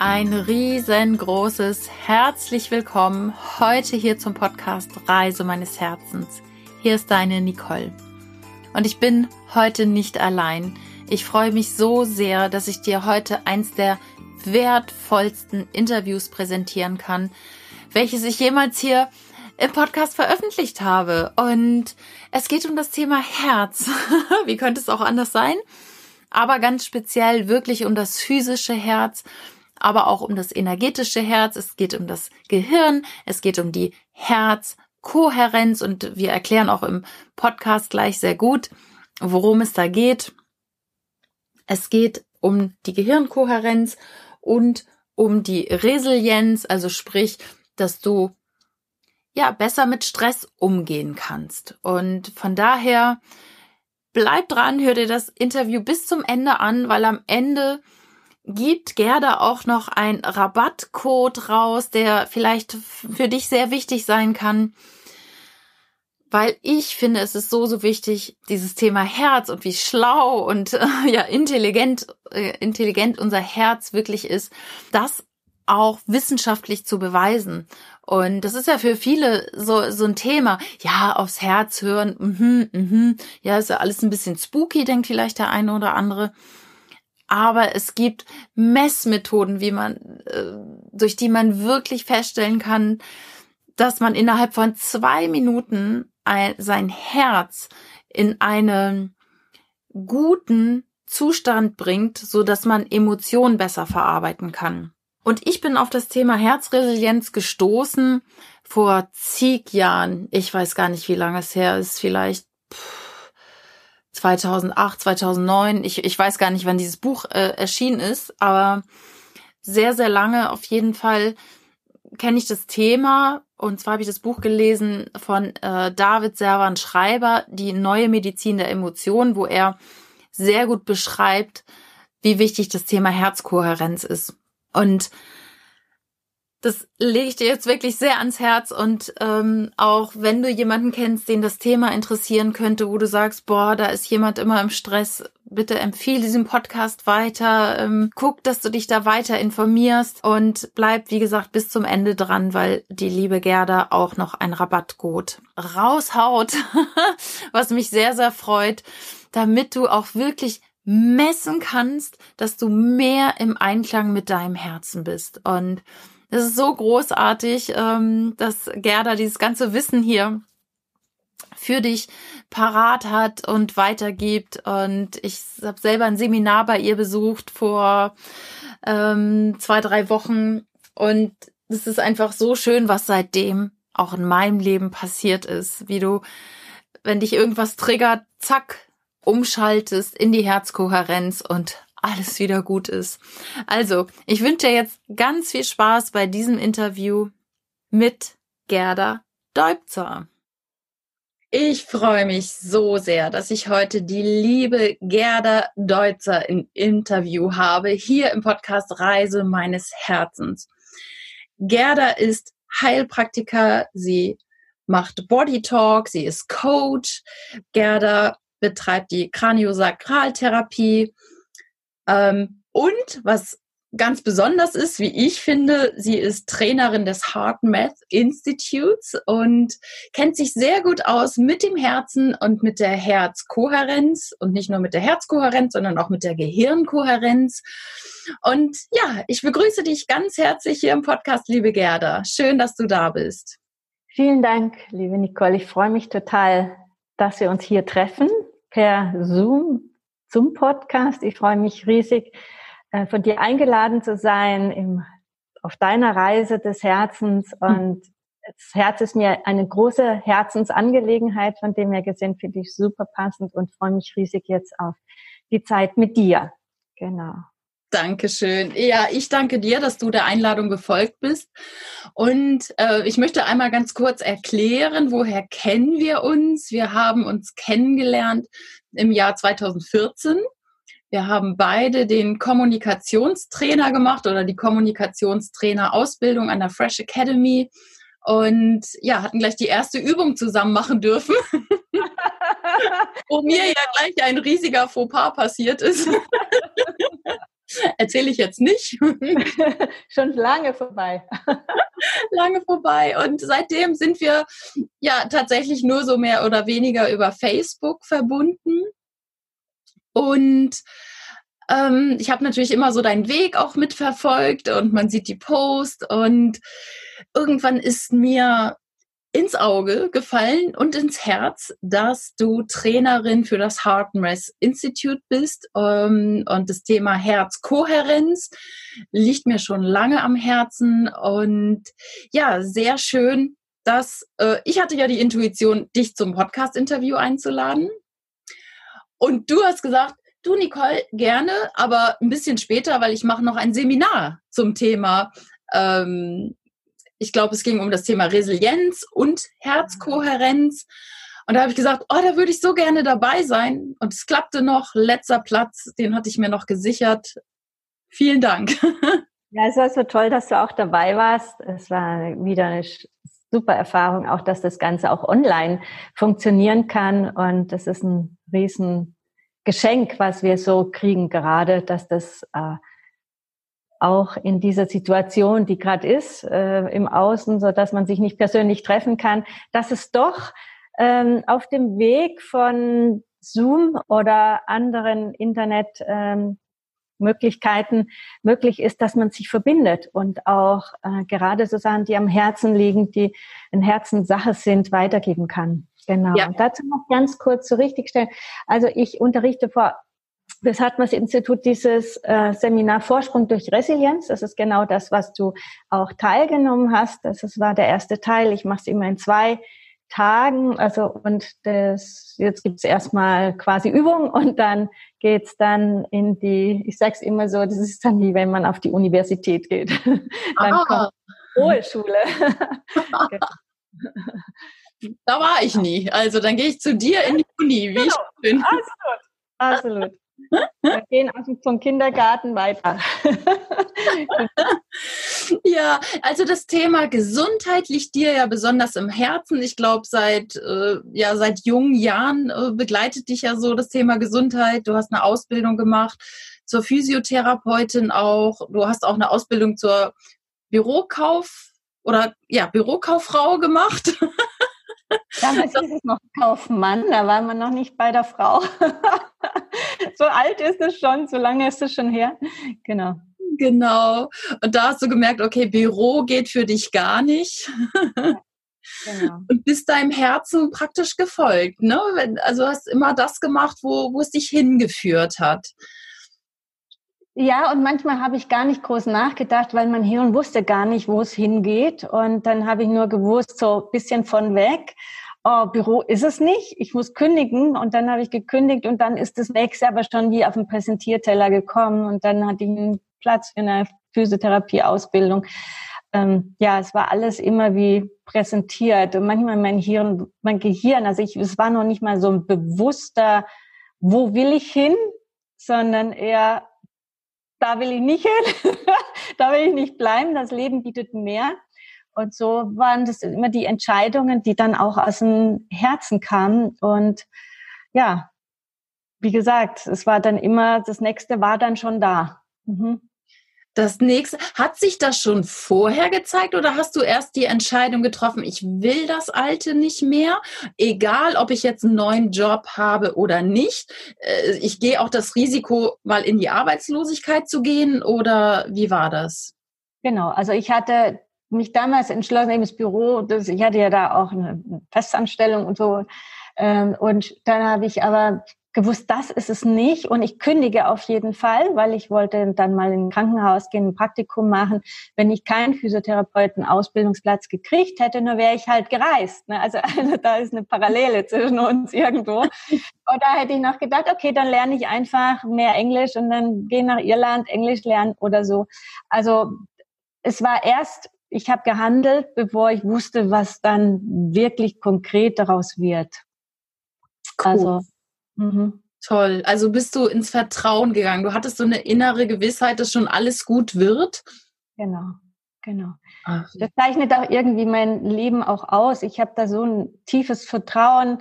ein riesengroßes Herzlich willkommen heute hier zum Podcast Reise meines Herzens. Hier ist deine Nicole. Und ich bin heute nicht allein. Ich freue mich so sehr, dass ich dir heute eins der wertvollsten Interviews präsentieren kann, welches ich jemals hier im Podcast veröffentlicht habe. Und es geht um das Thema Herz. Wie könnte es auch anders sein? Aber ganz speziell wirklich um das physische Herz aber auch um das energetische Herz, es geht um das Gehirn, es geht um die Herzkohärenz und wir erklären auch im Podcast gleich sehr gut, worum es da geht. Es geht um die Gehirnkohärenz und um die Resilienz, also sprich, dass du ja besser mit Stress umgehen kannst. Und von daher bleib dran, hör dir das Interview bis zum Ende an, weil am Ende gibt Gerda auch noch ein Rabattcode raus, der vielleicht für dich sehr wichtig sein kann. Weil ich finde, es ist so, so wichtig, dieses Thema Herz und wie schlau und ja intelligent, äh, intelligent unser Herz wirklich ist, das auch wissenschaftlich zu beweisen. Und das ist ja für viele so, so ein Thema. Ja, aufs Herz hören, mhm, mhm. Ja, ist ja alles ein bisschen spooky, denkt vielleicht der eine oder andere aber es gibt Messmethoden, wie man, äh, durch die man wirklich feststellen kann, dass man innerhalb von zwei Minuten ein, sein Herz in einen guten Zustand bringt, so dass man Emotionen besser verarbeiten kann. Und ich bin auf das Thema Herzresilienz gestoßen vor zig Jahren. Ich weiß gar nicht, wie lange es her ist. Vielleicht 2008, 2009. Ich, ich weiß gar nicht, wann dieses Buch äh, erschienen ist, aber sehr, sehr lange auf jeden Fall kenne ich das Thema. Und zwar habe ich das Buch gelesen von äh, David Servan Schreiber, Die neue Medizin der Emotionen, wo er sehr gut beschreibt, wie wichtig das Thema Herzkohärenz ist. Und das lege ich dir jetzt wirklich sehr ans Herz und ähm, auch wenn du jemanden kennst, den das Thema interessieren könnte, wo du sagst, boah, da ist jemand immer im Stress, bitte empfehle diesen Podcast weiter, ähm, guck, dass du dich da weiter informierst und bleib, wie gesagt, bis zum Ende dran, weil die liebe Gerda auch noch ein Rabattcode raushaut, was mich sehr, sehr freut, damit du auch wirklich messen kannst, dass du mehr im Einklang mit deinem Herzen bist. Und es ist so großartig, ähm, dass Gerda dieses ganze Wissen hier für dich parat hat und weitergibt. Und ich habe selber ein Seminar bei ihr besucht vor ähm, zwei, drei Wochen. Und es ist einfach so schön, was seitdem auch in meinem Leben passiert ist. Wie du, wenn dich irgendwas triggert, zack, umschaltest in die Herzkohärenz und alles wieder gut ist. Also, ich wünsche dir jetzt ganz viel Spaß bei diesem Interview mit Gerda Deubzer. Ich freue mich so sehr, dass ich heute die liebe Gerda Deutzer im Interview habe, hier im Podcast Reise meines Herzens. Gerda ist Heilpraktiker, sie macht Body Talk, sie ist Coach. Gerda betreibt die Kraniosakraltherapie ähm, und was ganz besonders ist, wie ich finde, sie ist Trainerin des Heart Math Institutes und kennt sich sehr gut aus mit dem Herzen und mit der Herzkohärenz und nicht nur mit der Herzkohärenz, sondern auch mit der Gehirnkohärenz. Und ja, ich begrüße dich ganz herzlich hier im Podcast, liebe Gerda. Schön, dass du da bist. Vielen Dank, liebe Nicole. Ich freue mich total, dass wir uns hier treffen per Zoom zum Podcast. Ich freue mich riesig, äh, von dir eingeladen zu sein im, auf deiner Reise des Herzens. Hm. Und das Herz ist mir eine große Herzensangelegenheit, von dem her gesehen finde ich super passend und freue mich riesig jetzt auf die Zeit mit dir. Genau. Dankeschön. Ja, ich danke dir, dass du der Einladung gefolgt bist. Und äh, ich möchte einmal ganz kurz erklären, woher kennen wir uns? Wir haben uns kennengelernt im Jahr 2014. Wir haben beide den Kommunikationstrainer gemacht oder die Kommunikationstrainer-Ausbildung an der Fresh Academy und ja, hatten gleich die erste Übung zusammen machen dürfen. Wo mir ja gleich ein riesiger Fauxpas passiert ist. Erzähle ich jetzt nicht. Schon lange vorbei. lange vorbei. Und seitdem sind wir ja tatsächlich nur so mehr oder weniger über Facebook verbunden. Und ähm, ich habe natürlich immer so deinen Weg auch mitverfolgt und man sieht die Post und irgendwann ist mir ins Auge gefallen und ins Herz, dass du Trainerin für das Heart Rest Institute bist ähm, und das Thema Herzkohärenz liegt mir schon lange am Herzen. Und ja, sehr schön, dass äh, ich hatte ja die Intuition, dich zum Podcast-Interview einzuladen. Und du hast gesagt, du Nicole, gerne, aber ein bisschen später, weil ich mache noch ein Seminar zum Thema ähm, ich glaube, es ging um das Thema Resilienz und Herzkohärenz. Und da habe ich gesagt, oh, da würde ich so gerne dabei sein. Und es klappte noch. Letzter Platz, den hatte ich mir noch gesichert. Vielen Dank. Ja, es war so toll, dass du auch dabei warst. Es war wieder eine super Erfahrung, auch dass das Ganze auch online funktionieren kann. Und das ist ein Riesengeschenk, was wir so kriegen gerade, dass das äh, auch in dieser Situation, die gerade ist, äh, im Außen, so dass man sich nicht persönlich treffen kann, dass es doch ähm, auf dem Weg von Zoom oder anderen Internetmöglichkeiten ähm, möglich ist, dass man sich verbindet und auch äh, gerade so Sachen, die am Herzen liegen, die in Herzenssache sind, weitergeben kann. Genau. Ja. Und dazu noch ganz kurz zu richtigstellen. Also ich unterrichte vor das Hartmanns-Institut dieses äh, Seminar Vorsprung durch Resilienz. Das ist genau das, was du auch teilgenommen hast. Das ist, war der erste Teil. Ich mache es immer in zwei Tagen. Also und das jetzt gibt's erstmal quasi Übung und dann geht's dann in die, ich sag's immer so, das ist dann wie wenn man auf die Universität geht. dann Aha. kommt hohe Schule. da war ich nie. Also dann gehe ich zu dir in die Uni, wie genau. ich bin. Absolut. Absolut. Wir gehen also vom Kindergarten weiter. ja, also das Thema Gesundheit liegt dir ja besonders im Herzen. Ich glaube, seit, äh, ja, seit jungen Jahren äh, begleitet dich ja so das Thema Gesundheit. Du hast eine Ausbildung gemacht zur Physiotherapeutin auch. Du hast auch eine Ausbildung zur Bürokauf oder ja, Bürokauffrau gemacht. Damals ist es noch Kaufmann, da war man noch nicht bei der Frau. so alt ist es schon, so lange ist es schon her. Genau. Genau. Und da hast du gemerkt, okay, Büro geht für dich gar nicht. Genau. Und bist deinem Herzen praktisch gefolgt, ne? Also hast immer das gemacht, wo, wo es dich hingeführt hat. Ja, und manchmal habe ich gar nicht groß nachgedacht, weil mein Hirn wusste gar nicht, wo es hingeht. Und dann habe ich nur gewusst, so ein bisschen von weg. Oh, Büro ist es nicht, ich muss kündigen. Und dann habe ich gekündigt und dann ist das nächste aber schon wie auf den Präsentierteller gekommen. Und dann hatte ich einen Platz für eine Physiotherapie-Ausbildung. Ähm, ja, es war alles immer wie präsentiert. Und manchmal mein Hirn, mein Gehirn, also ich, es war noch nicht mal so ein bewusster, wo will ich hin, sondern eher, da will ich nicht hin, da will ich nicht bleiben, das Leben bietet mehr. Und so waren das immer die Entscheidungen, die dann auch aus dem Herzen kamen. Und ja, wie gesagt, es war dann immer, das nächste war dann schon da. Mhm. Das nächste, hat sich das schon vorher gezeigt oder hast du erst die Entscheidung getroffen, ich will das Alte nicht mehr, egal ob ich jetzt einen neuen Job habe oder nicht? Äh, ich gehe auch das Risiko, mal in die Arbeitslosigkeit zu gehen oder wie war das? Genau, also ich hatte mich damals entschlossen, eben das Büro, das, ich hatte ja da auch eine Festanstellung und so. Ähm, und dann habe ich aber gewusst, das ist es nicht und ich kündige auf jeden Fall, weil ich wollte dann mal in ein Krankenhaus gehen, ein Praktikum machen. Wenn ich keinen Physiotherapeuten-Ausbildungsplatz gekriegt hätte, nur wäre ich halt gereist. Ne? Also, also da ist eine Parallele zwischen uns irgendwo. Und da hätte ich noch gedacht, okay, dann lerne ich einfach mehr Englisch und dann gehe nach Irland Englisch lernen oder so. Also es war erst, ich habe gehandelt, bevor ich wusste, was dann wirklich konkret daraus wird. Cool. Also Mhm. Toll. Also bist du ins Vertrauen gegangen. Du hattest so eine innere Gewissheit, dass schon alles gut wird. Genau, genau. Ach. Das zeichnet auch irgendwie mein Leben auch aus. Ich habe da so ein tiefes Vertrauen.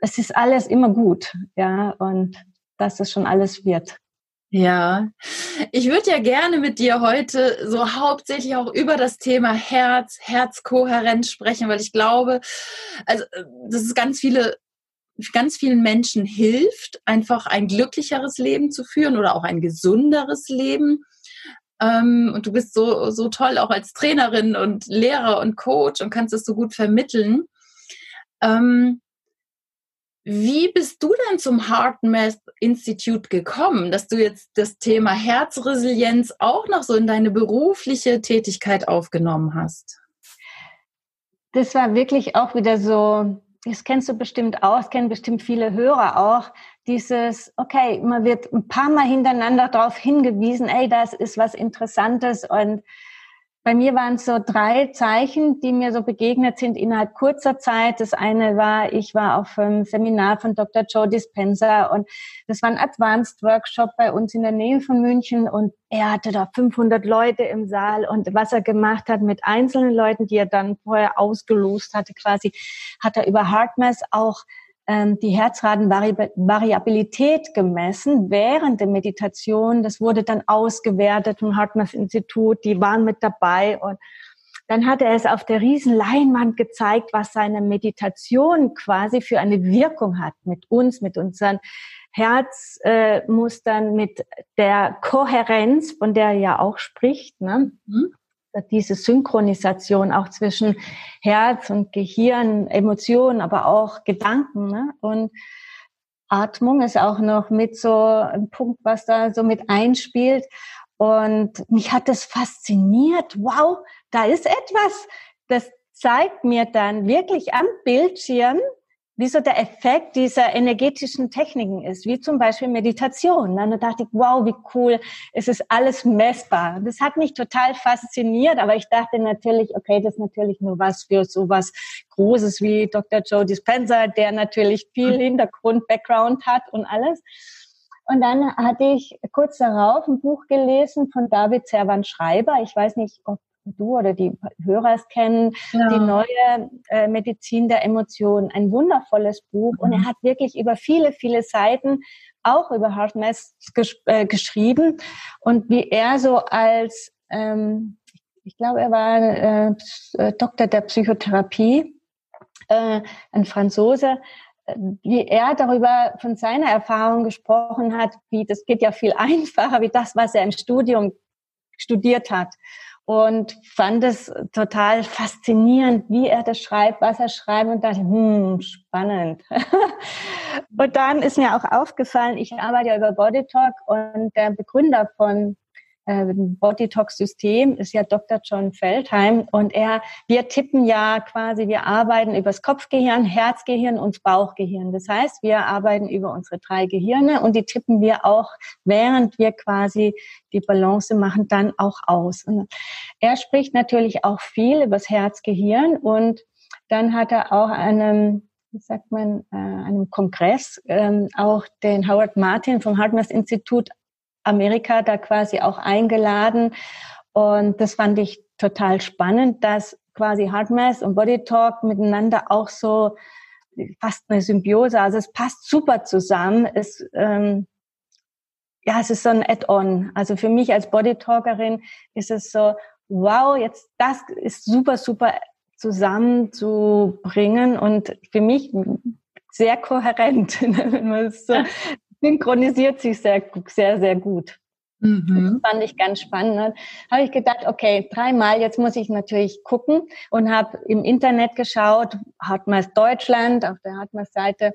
Es ist alles immer gut, ja, und dass es schon alles wird. Ja, ich würde ja gerne mit dir heute so hauptsächlich auch über das Thema Herz, Herzkohärenz sprechen, weil ich glaube, also dass es ganz viele, ganz vielen Menschen hilft, einfach ein glücklicheres Leben zu führen oder auch ein gesunderes Leben. Ähm, und du bist so, so toll auch als Trainerin und Lehrer und Coach und kannst es so gut vermitteln. Ähm, wie bist du denn zum Heart Math Institute gekommen, dass du jetzt das Thema Herzresilienz auch noch so in deine berufliche Tätigkeit aufgenommen hast? Das war wirklich auch wieder so, das kennst du bestimmt auch, das kennen bestimmt viele Hörer auch, dieses, okay, man wird ein paar Mal hintereinander darauf hingewiesen, ey, das ist was Interessantes und bei mir waren es so drei Zeichen, die mir so begegnet sind innerhalb kurzer Zeit. Das eine war, ich war auf einem Seminar von Dr. Joe Dispenza und das war ein Advanced Workshop bei uns in der Nähe von München und er hatte da 500 Leute im Saal und was er gemacht hat mit einzelnen Leuten, die er dann vorher ausgelost hatte quasi, hat er über HeartMath auch die Herzratenvariabilität gemessen während der Meditation. Das wurde dann ausgewertet vom Hartmanns Institut. Die waren mit dabei und dann hat er es auf der riesen Leinwand gezeigt, was seine Meditation quasi für eine Wirkung hat mit uns, mit unseren Herzmustern, äh, mit der Kohärenz, von der er ja auch spricht. Ne? Mhm diese Synchronisation auch zwischen Herz und Gehirn, Emotionen, aber auch Gedanken. Ne? Und Atmung ist auch noch mit so ein Punkt, was da so mit einspielt. Und mich hat das fasziniert. Wow, da ist etwas. Das zeigt mir dann wirklich am Bildschirm, wie so der Effekt dieser energetischen Techniken ist, wie zum Beispiel Meditation. Dann dachte ich, wow, wie cool, es ist alles messbar. Das hat mich total fasziniert, aber ich dachte natürlich, okay, das ist natürlich nur was für sowas Großes wie Dr. Joe Dispenza, der natürlich viel mhm. Hintergrund, Background hat und alles. Und dann hatte ich kurz darauf ein Buch gelesen von David Servan Schreiber. Ich weiß nicht, ob du oder die Hörer es kennen, ja. die neue äh, Medizin der Emotionen. Ein wundervolles Buch mhm. und er mhm. hat wirklich über viele, viele Seiten auch über Hartness ges äh, geschrieben und wie er so als, ähm, ich glaube, er war äh, äh, Doktor der Psychotherapie, äh, ein Franzose, äh, wie er darüber von seiner Erfahrung gesprochen hat, wie das geht ja viel einfacher wie das, was er im Studium studiert hat und fand es total faszinierend, wie er das schreibt, was er schreibt und dachte, hm, spannend. und dann ist mir auch aufgefallen, ich arbeite ja über Body Talk und der Begründer von äh, Bodytalk-System ist ja Dr. John Feldheim und er, wir tippen ja quasi, wir arbeiten übers Kopfgehirn, Herzgehirn und Bauchgehirn. Das heißt, wir arbeiten über unsere drei Gehirne und die tippen wir auch, während wir quasi die Balance machen, dann auch aus. Und er spricht natürlich auch viel übers Herzgehirn und dann hat er auch einem wie sagt man, äh, einem Kongress ähm, auch den Howard Martin vom Hartmers Institut Amerika da quasi auch eingeladen. Und das fand ich total spannend, dass quasi Hardmass und Body Talk miteinander auch so fast eine Symbiose, also es passt super zusammen. Es, ähm, ja, es ist so ein Add-on. Also für mich als Body Talkerin ist es so, wow, jetzt das ist super, super zusammenzubringen und für mich sehr kohärent, wenn man es so synchronisiert sich sehr, sehr, sehr gut. Mhm. Das fand ich ganz spannend. Dann habe ich gedacht, okay, dreimal, jetzt muss ich natürlich gucken und habe im Internet geschaut, Hartmers Deutschland, auf der Hartmers Seite,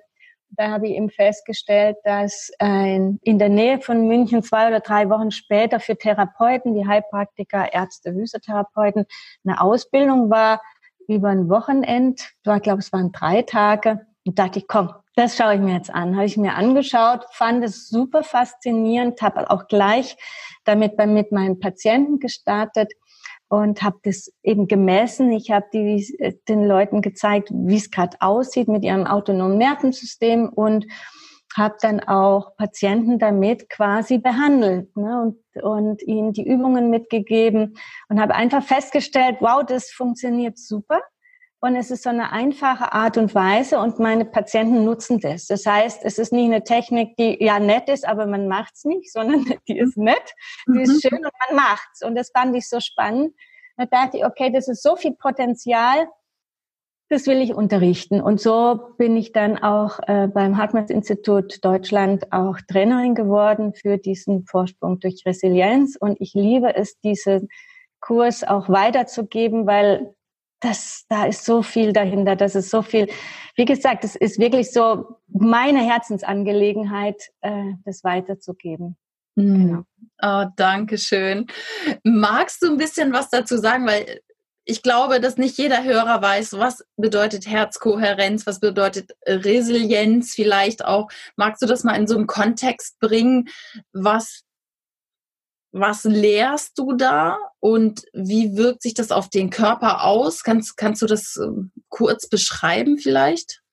da habe ich eben festgestellt, dass in der Nähe von München zwei oder drei Wochen später für Therapeuten, die Heilpraktiker, Ärzte, Physiotherapeuten, eine Ausbildung war über ein Wochenend. Ich glaube, es waren drei Tage. Und dachte ich, komm, das schaue ich mir jetzt an. Habe ich mir angeschaut, fand es super faszinierend, habe auch gleich damit bei, mit meinen Patienten gestartet und habe das eben gemessen. Ich habe die, den Leuten gezeigt, wie es gerade aussieht mit ihrem autonomen Nervensystem und habe dann auch Patienten damit quasi behandelt ne, und, und ihnen die Übungen mitgegeben und habe einfach festgestellt, wow, das funktioniert super. Und es ist so eine einfache Art und Weise und meine Patienten nutzen das. Das heißt, es ist nicht eine Technik, die ja nett ist, aber man macht's nicht, sondern die ist nett, die ist mhm. schön und man macht's. Und das fand ich so spannend. Da dachte ich, okay, das ist so viel Potenzial, das will ich unterrichten. Und so bin ich dann auch äh, beim Hartmanns-Institut Deutschland auch Trainerin geworden für diesen Vorsprung durch Resilienz. Und ich liebe es, diesen Kurs auch weiterzugeben, weil das, da ist so viel dahinter, das ist so viel. Wie gesagt, es ist wirklich so meine Herzensangelegenheit, äh, das weiterzugeben. Mhm. Genau. Oh, danke schön. Magst du ein bisschen was dazu sagen? Weil ich glaube, dass nicht jeder Hörer weiß, was bedeutet Herzkohärenz, was bedeutet Resilienz vielleicht auch. Magst du das mal in so einen Kontext bringen? Was was lehrst du da und wie wirkt sich das auf den Körper aus? Kannst, kannst du das ähm, kurz beschreiben vielleicht?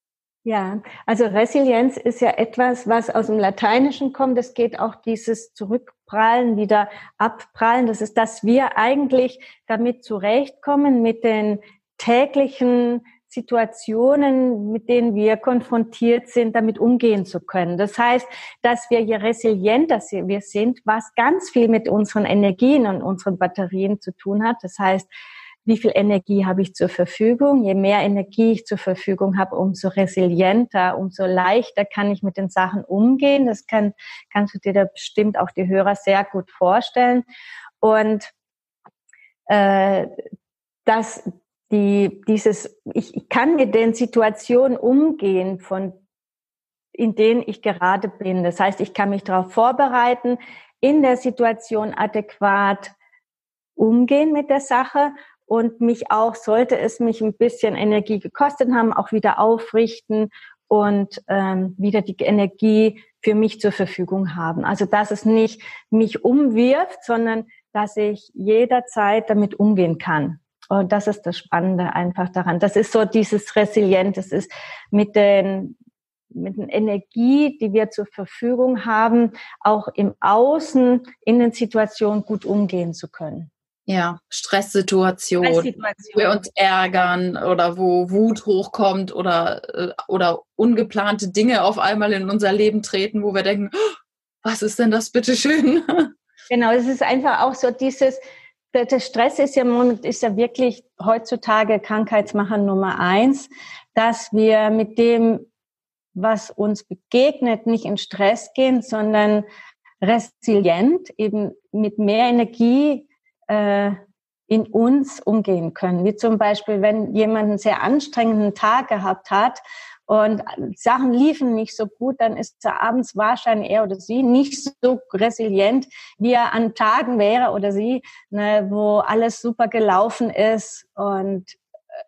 Ja, also Resilienz ist ja etwas, was aus dem Lateinischen kommt. Es geht auch dieses Zurückprallen, wieder abprallen. Das ist, dass wir eigentlich damit zurechtkommen mit den täglichen Situationen, mit denen wir konfrontiert sind, damit umgehen zu können. Das heißt, dass wir je resilienter wir sind, was ganz viel mit unseren Energien und unseren Batterien zu tun hat. Das heißt, wie viel Energie habe ich zur Verfügung? Je mehr Energie ich zur Verfügung habe, umso resilienter, umso leichter kann ich mit den Sachen umgehen. Das kann, kannst du dir da bestimmt auch die Hörer sehr gut vorstellen. Und äh, das, die, dieses, ich kann mit den Situationen umgehen, von, in denen ich gerade bin. Das heißt, ich kann mich darauf vorbereiten, in der Situation adäquat umgehen mit der Sache und mich auch, sollte es mich ein bisschen Energie gekostet haben, auch wieder aufrichten und ähm, wieder die Energie für mich zur Verfügung haben. Also dass es nicht mich umwirft, sondern dass ich jederzeit damit umgehen kann. Und das ist das Spannende einfach daran. Das ist so dieses Resilient, das ist mit den mit der Energie, die wir zur Verfügung haben, auch im Außen in den Situationen gut umgehen zu können. Ja, Stresssituationen, Stresssituation. wo wir uns ärgern oder wo Wut hochkommt oder, äh, oder ungeplante Dinge auf einmal in unser Leben treten, wo wir denken, oh, was ist denn das bitte schön? Genau, es ist einfach auch so dieses, der Stress ist ja, ist ja wirklich heutzutage Krankheitsmacher Nummer eins, dass wir mit dem, was uns begegnet, nicht in Stress gehen, sondern resilient, eben mit mehr Energie äh, in uns umgehen können. Wie zum Beispiel, wenn jemand einen sehr anstrengenden Tag gehabt hat und Sachen liefen nicht so gut, dann ist er abends wahrscheinlich er oder sie nicht so resilient, wie er an Tagen wäre oder sie, ne, wo alles super gelaufen ist und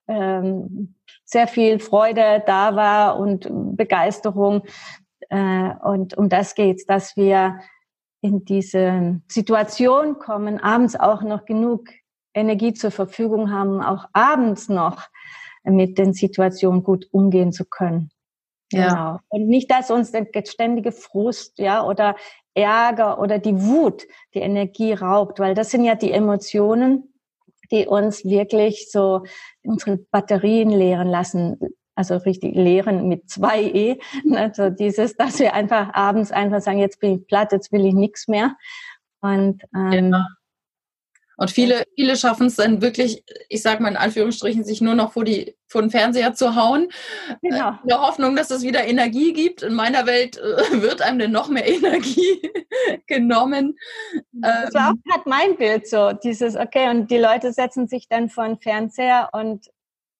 ähm, sehr viel Freude da war und Begeisterung. Äh, und um das geht's, dass wir in diese Situation kommen, abends auch noch genug Energie zur Verfügung haben, auch abends noch mit den Situationen gut umgehen zu können. Ja. Genau. Und nicht, dass uns der ständige Frust, ja, oder Ärger oder die Wut die Energie raubt, weil das sind ja die Emotionen, die uns wirklich so unsere Batterien leeren lassen, also richtig leeren mit zwei E. Also dieses, dass wir einfach abends einfach sagen, jetzt bin ich platt, jetzt will ich nichts mehr. Und ähm, ja. Und viele, viele schaffen es dann wirklich, ich sage mal in Anführungsstrichen, sich nur noch vor, die, vor den Fernseher zu hauen. Genau. Äh, in der Hoffnung, dass es wieder Energie gibt. In meiner Welt äh, wird einem dann noch mehr Energie genommen. Das war auch ähm, gerade mein Bild so, dieses, okay, und die Leute setzen sich dann vor den Fernseher und,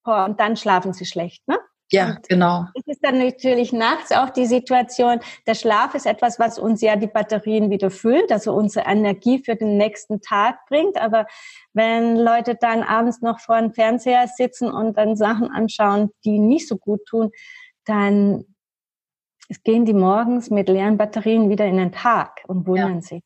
boah, und dann schlafen sie schlecht, ne? Ja, genau. Es ist dann natürlich nachts auch die Situation, der Schlaf ist etwas, was uns ja die Batterien wieder füllt, also unsere Energie für den nächsten Tag bringt. Aber wenn Leute dann abends noch vor dem Fernseher sitzen und dann Sachen anschauen, die nicht so gut tun, dann gehen die morgens mit leeren Batterien wieder in den Tag und wundern ja. sich.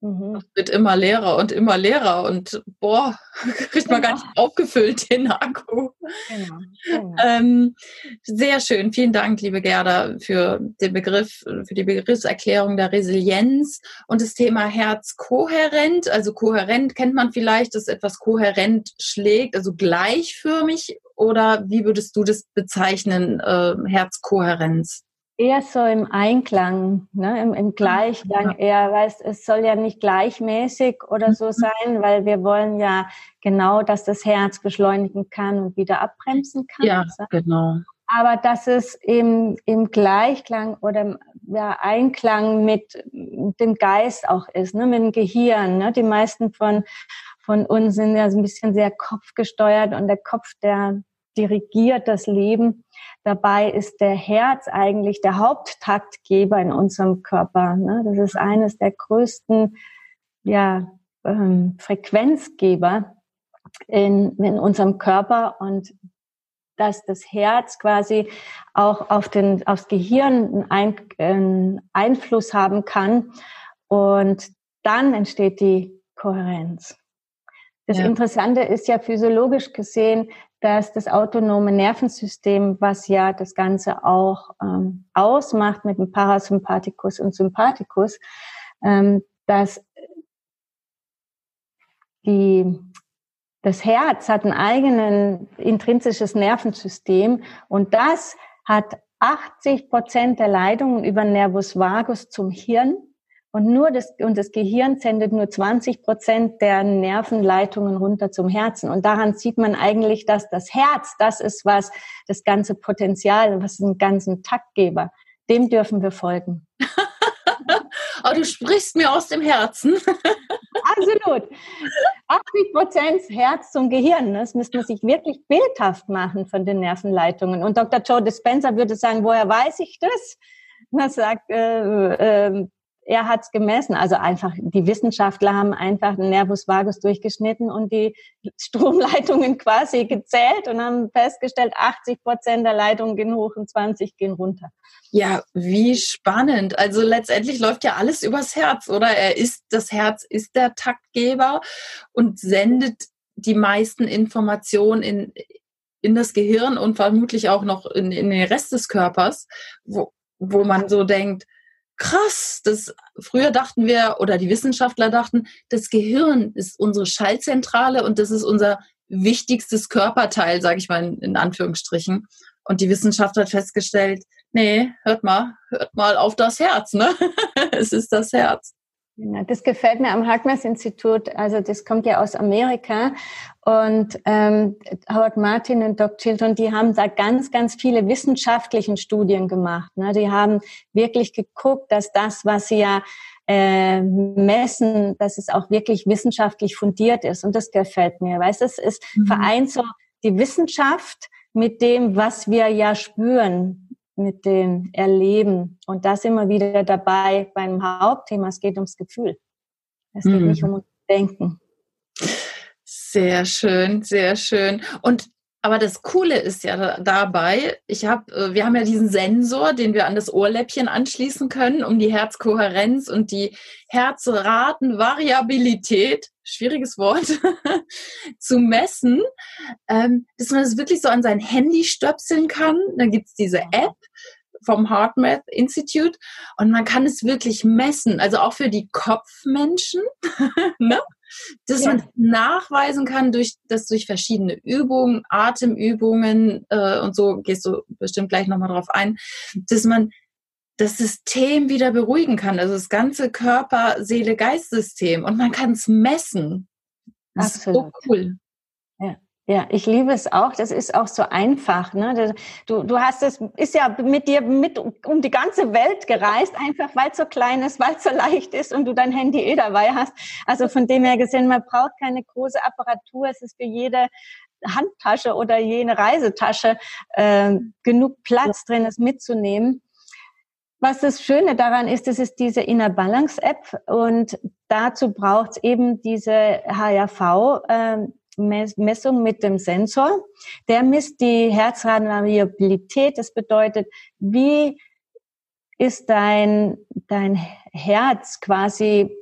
Mhm. Das wird immer leerer und immer leerer und boah, kriegt man genau. gar nicht aufgefüllt den Akku. Genau. genau. Ähm, sehr schön. Vielen Dank, liebe Gerda, für den Begriff, für die Begriffserklärung der Resilienz und das Thema Herzkohärent. Also kohärent kennt man vielleicht, dass etwas kohärent schlägt, also gleichförmig. Oder wie würdest du das bezeichnen, äh, Herzkohärenz? Eher so im Einklang, ne, im, im Gleichklang eher, weil es soll ja nicht gleichmäßig oder so mhm. sein, weil wir wollen ja genau, dass das Herz beschleunigen kann und wieder abbremsen kann. Ja, genau. Aber dass es im, im Gleichklang oder im ja, Einklang mit dem Geist auch ist, ne, mit dem Gehirn. Ne? Die meisten von, von uns sind ja so ein bisschen sehr kopfgesteuert und der Kopf, der dirigiert das Leben. Dabei ist der Herz eigentlich der Haupttaktgeber in unserem Körper. Ne? Das ist eines der größten ja, ähm, Frequenzgeber in, in unserem Körper und dass das Herz quasi auch auf den, aufs Gehirn einen, Einfluss haben kann. Und dann entsteht die Kohärenz. Das ja. Interessante ist ja physiologisch gesehen, dass das autonome Nervensystem, was ja das Ganze auch ähm, ausmacht mit dem Parasympathikus und Sympathikus, ähm, dass die, das Herz hat ein eigenes intrinsisches Nervensystem und das hat 80 Prozent der Leitungen über Nervus vagus zum Hirn und nur das, und das Gehirn sendet nur 20 Prozent der Nervenleitungen runter zum Herzen. Und daran sieht man eigentlich, dass das Herz, das ist was, das ganze Potenzial, was den ganzen Taktgeber, dem dürfen wir folgen. Aber du sprichst mir aus dem Herzen. Absolut. 80 Prozent Herz zum Gehirn. Das müsste man sich wirklich bildhaft machen von den Nervenleitungen. Und Dr. Joe Dispenza würde sagen, woher weiß ich das? Er sagt, äh, äh, er hat es gemessen. Also einfach, die Wissenschaftler haben einfach den Nervus vagus durchgeschnitten und die Stromleitungen quasi gezählt und haben festgestellt, 80 Prozent der Leitungen gehen hoch und 20 gehen runter. Ja, wie spannend. Also letztendlich läuft ja alles übers Herz, oder? Er ist, das Herz ist der Taktgeber und sendet die meisten Informationen in, in das Gehirn und vermutlich auch noch in, in den Rest des Körpers, wo, wo man so denkt, krass, das früher dachten wir oder die Wissenschaftler dachten, das Gehirn ist unsere Schaltzentrale und das ist unser wichtigstes Körperteil, sage ich mal in, in, Anführungsstrichen. Und die Wissenschaft hat festgestellt, nee, hört mal, hört mal auf das Herz, ne? es ist das Herz. Ja, das gefällt mir am Harkness-Institut. Also das kommt ja aus Amerika. Und ähm, Howard Martin und Doc Chilton, die haben da ganz, ganz viele wissenschaftlichen Studien gemacht. Ne? Die haben wirklich geguckt, dass das, was sie ja äh, messen, dass es auch wirklich wissenschaftlich fundiert ist. Und das gefällt mir. Weißt du, es ist mhm. vereint so die Wissenschaft mit dem, was wir ja spüren mit dem Erleben. Und das immer wieder dabei beim Hauptthema. Es geht ums Gefühl. Es geht mhm. nicht um Denken. Sehr schön, sehr schön. Und aber das Coole ist ja dabei, ich habe, äh, wir haben ja diesen Sensor, den wir an das Ohrläppchen anschließen können, um die Herzkohärenz und die Herzratenvariabilität, schwieriges Wort, zu messen, ähm, dass man das wirklich so an sein Handy stöpseln kann. Da gibt's diese App vom HeartMath Institute und man kann es wirklich messen, also auch für die Kopfmenschen. ne? Dass ja. man nachweisen kann, durch das durch verschiedene Übungen, Atemübungen äh, und so gehst du bestimmt gleich nochmal drauf ein, dass man das System wieder beruhigen kann, also das ganze Körper, Seele, Geistsystem und man kann es messen. Das Absolut. ist so cool. Ja, ich liebe es auch. Das ist auch so einfach. Ne? Du, du hast es, ist ja mit dir mit um die ganze Welt gereist, einfach weil es so klein ist, weil es so leicht ist und du dein Handy eh dabei hast. Also von dem her gesehen, man braucht keine große Apparatur. Es ist für jede Handtasche oder jene Reisetasche äh, genug Platz drin, es mitzunehmen. Was das Schöne daran ist, das ist diese Inner Balance App und dazu braucht es eben diese HRV. Äh, Messung mit dem Sensor. Der misst die Herzratenvariabilität. Das bedeutet, wie ist dein, dein Herz quasi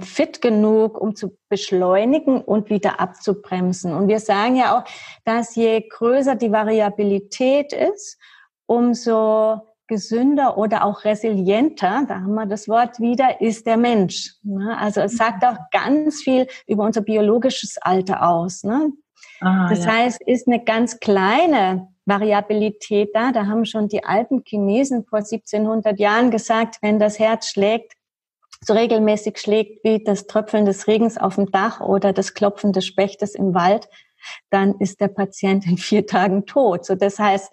fit genug, um zu beschleunigen und wieder abzubremsen. Und wir sagen ja auch, dass je größer die Variabilität ist, umso gesünder oder auch resilienter, da haben wir das Wort wieder, ist der Mensch. Ne? Also es sagt auch ganz viel über unser biologisches Alter aus. Ne? Ah, das ja. heißt, ist eine ganz kleine Variabilität da. Da haben schon die alten Chinesen vor 1700 Jahren gesagt, wenn das Herz schlägt, so regelmäßig schlägt wie das Tröpfeln des Regens auf dem Dach oder das Klopfen des Spechtes im Wald, dann ist der Patient in vier Tagen tot. So, das heißt,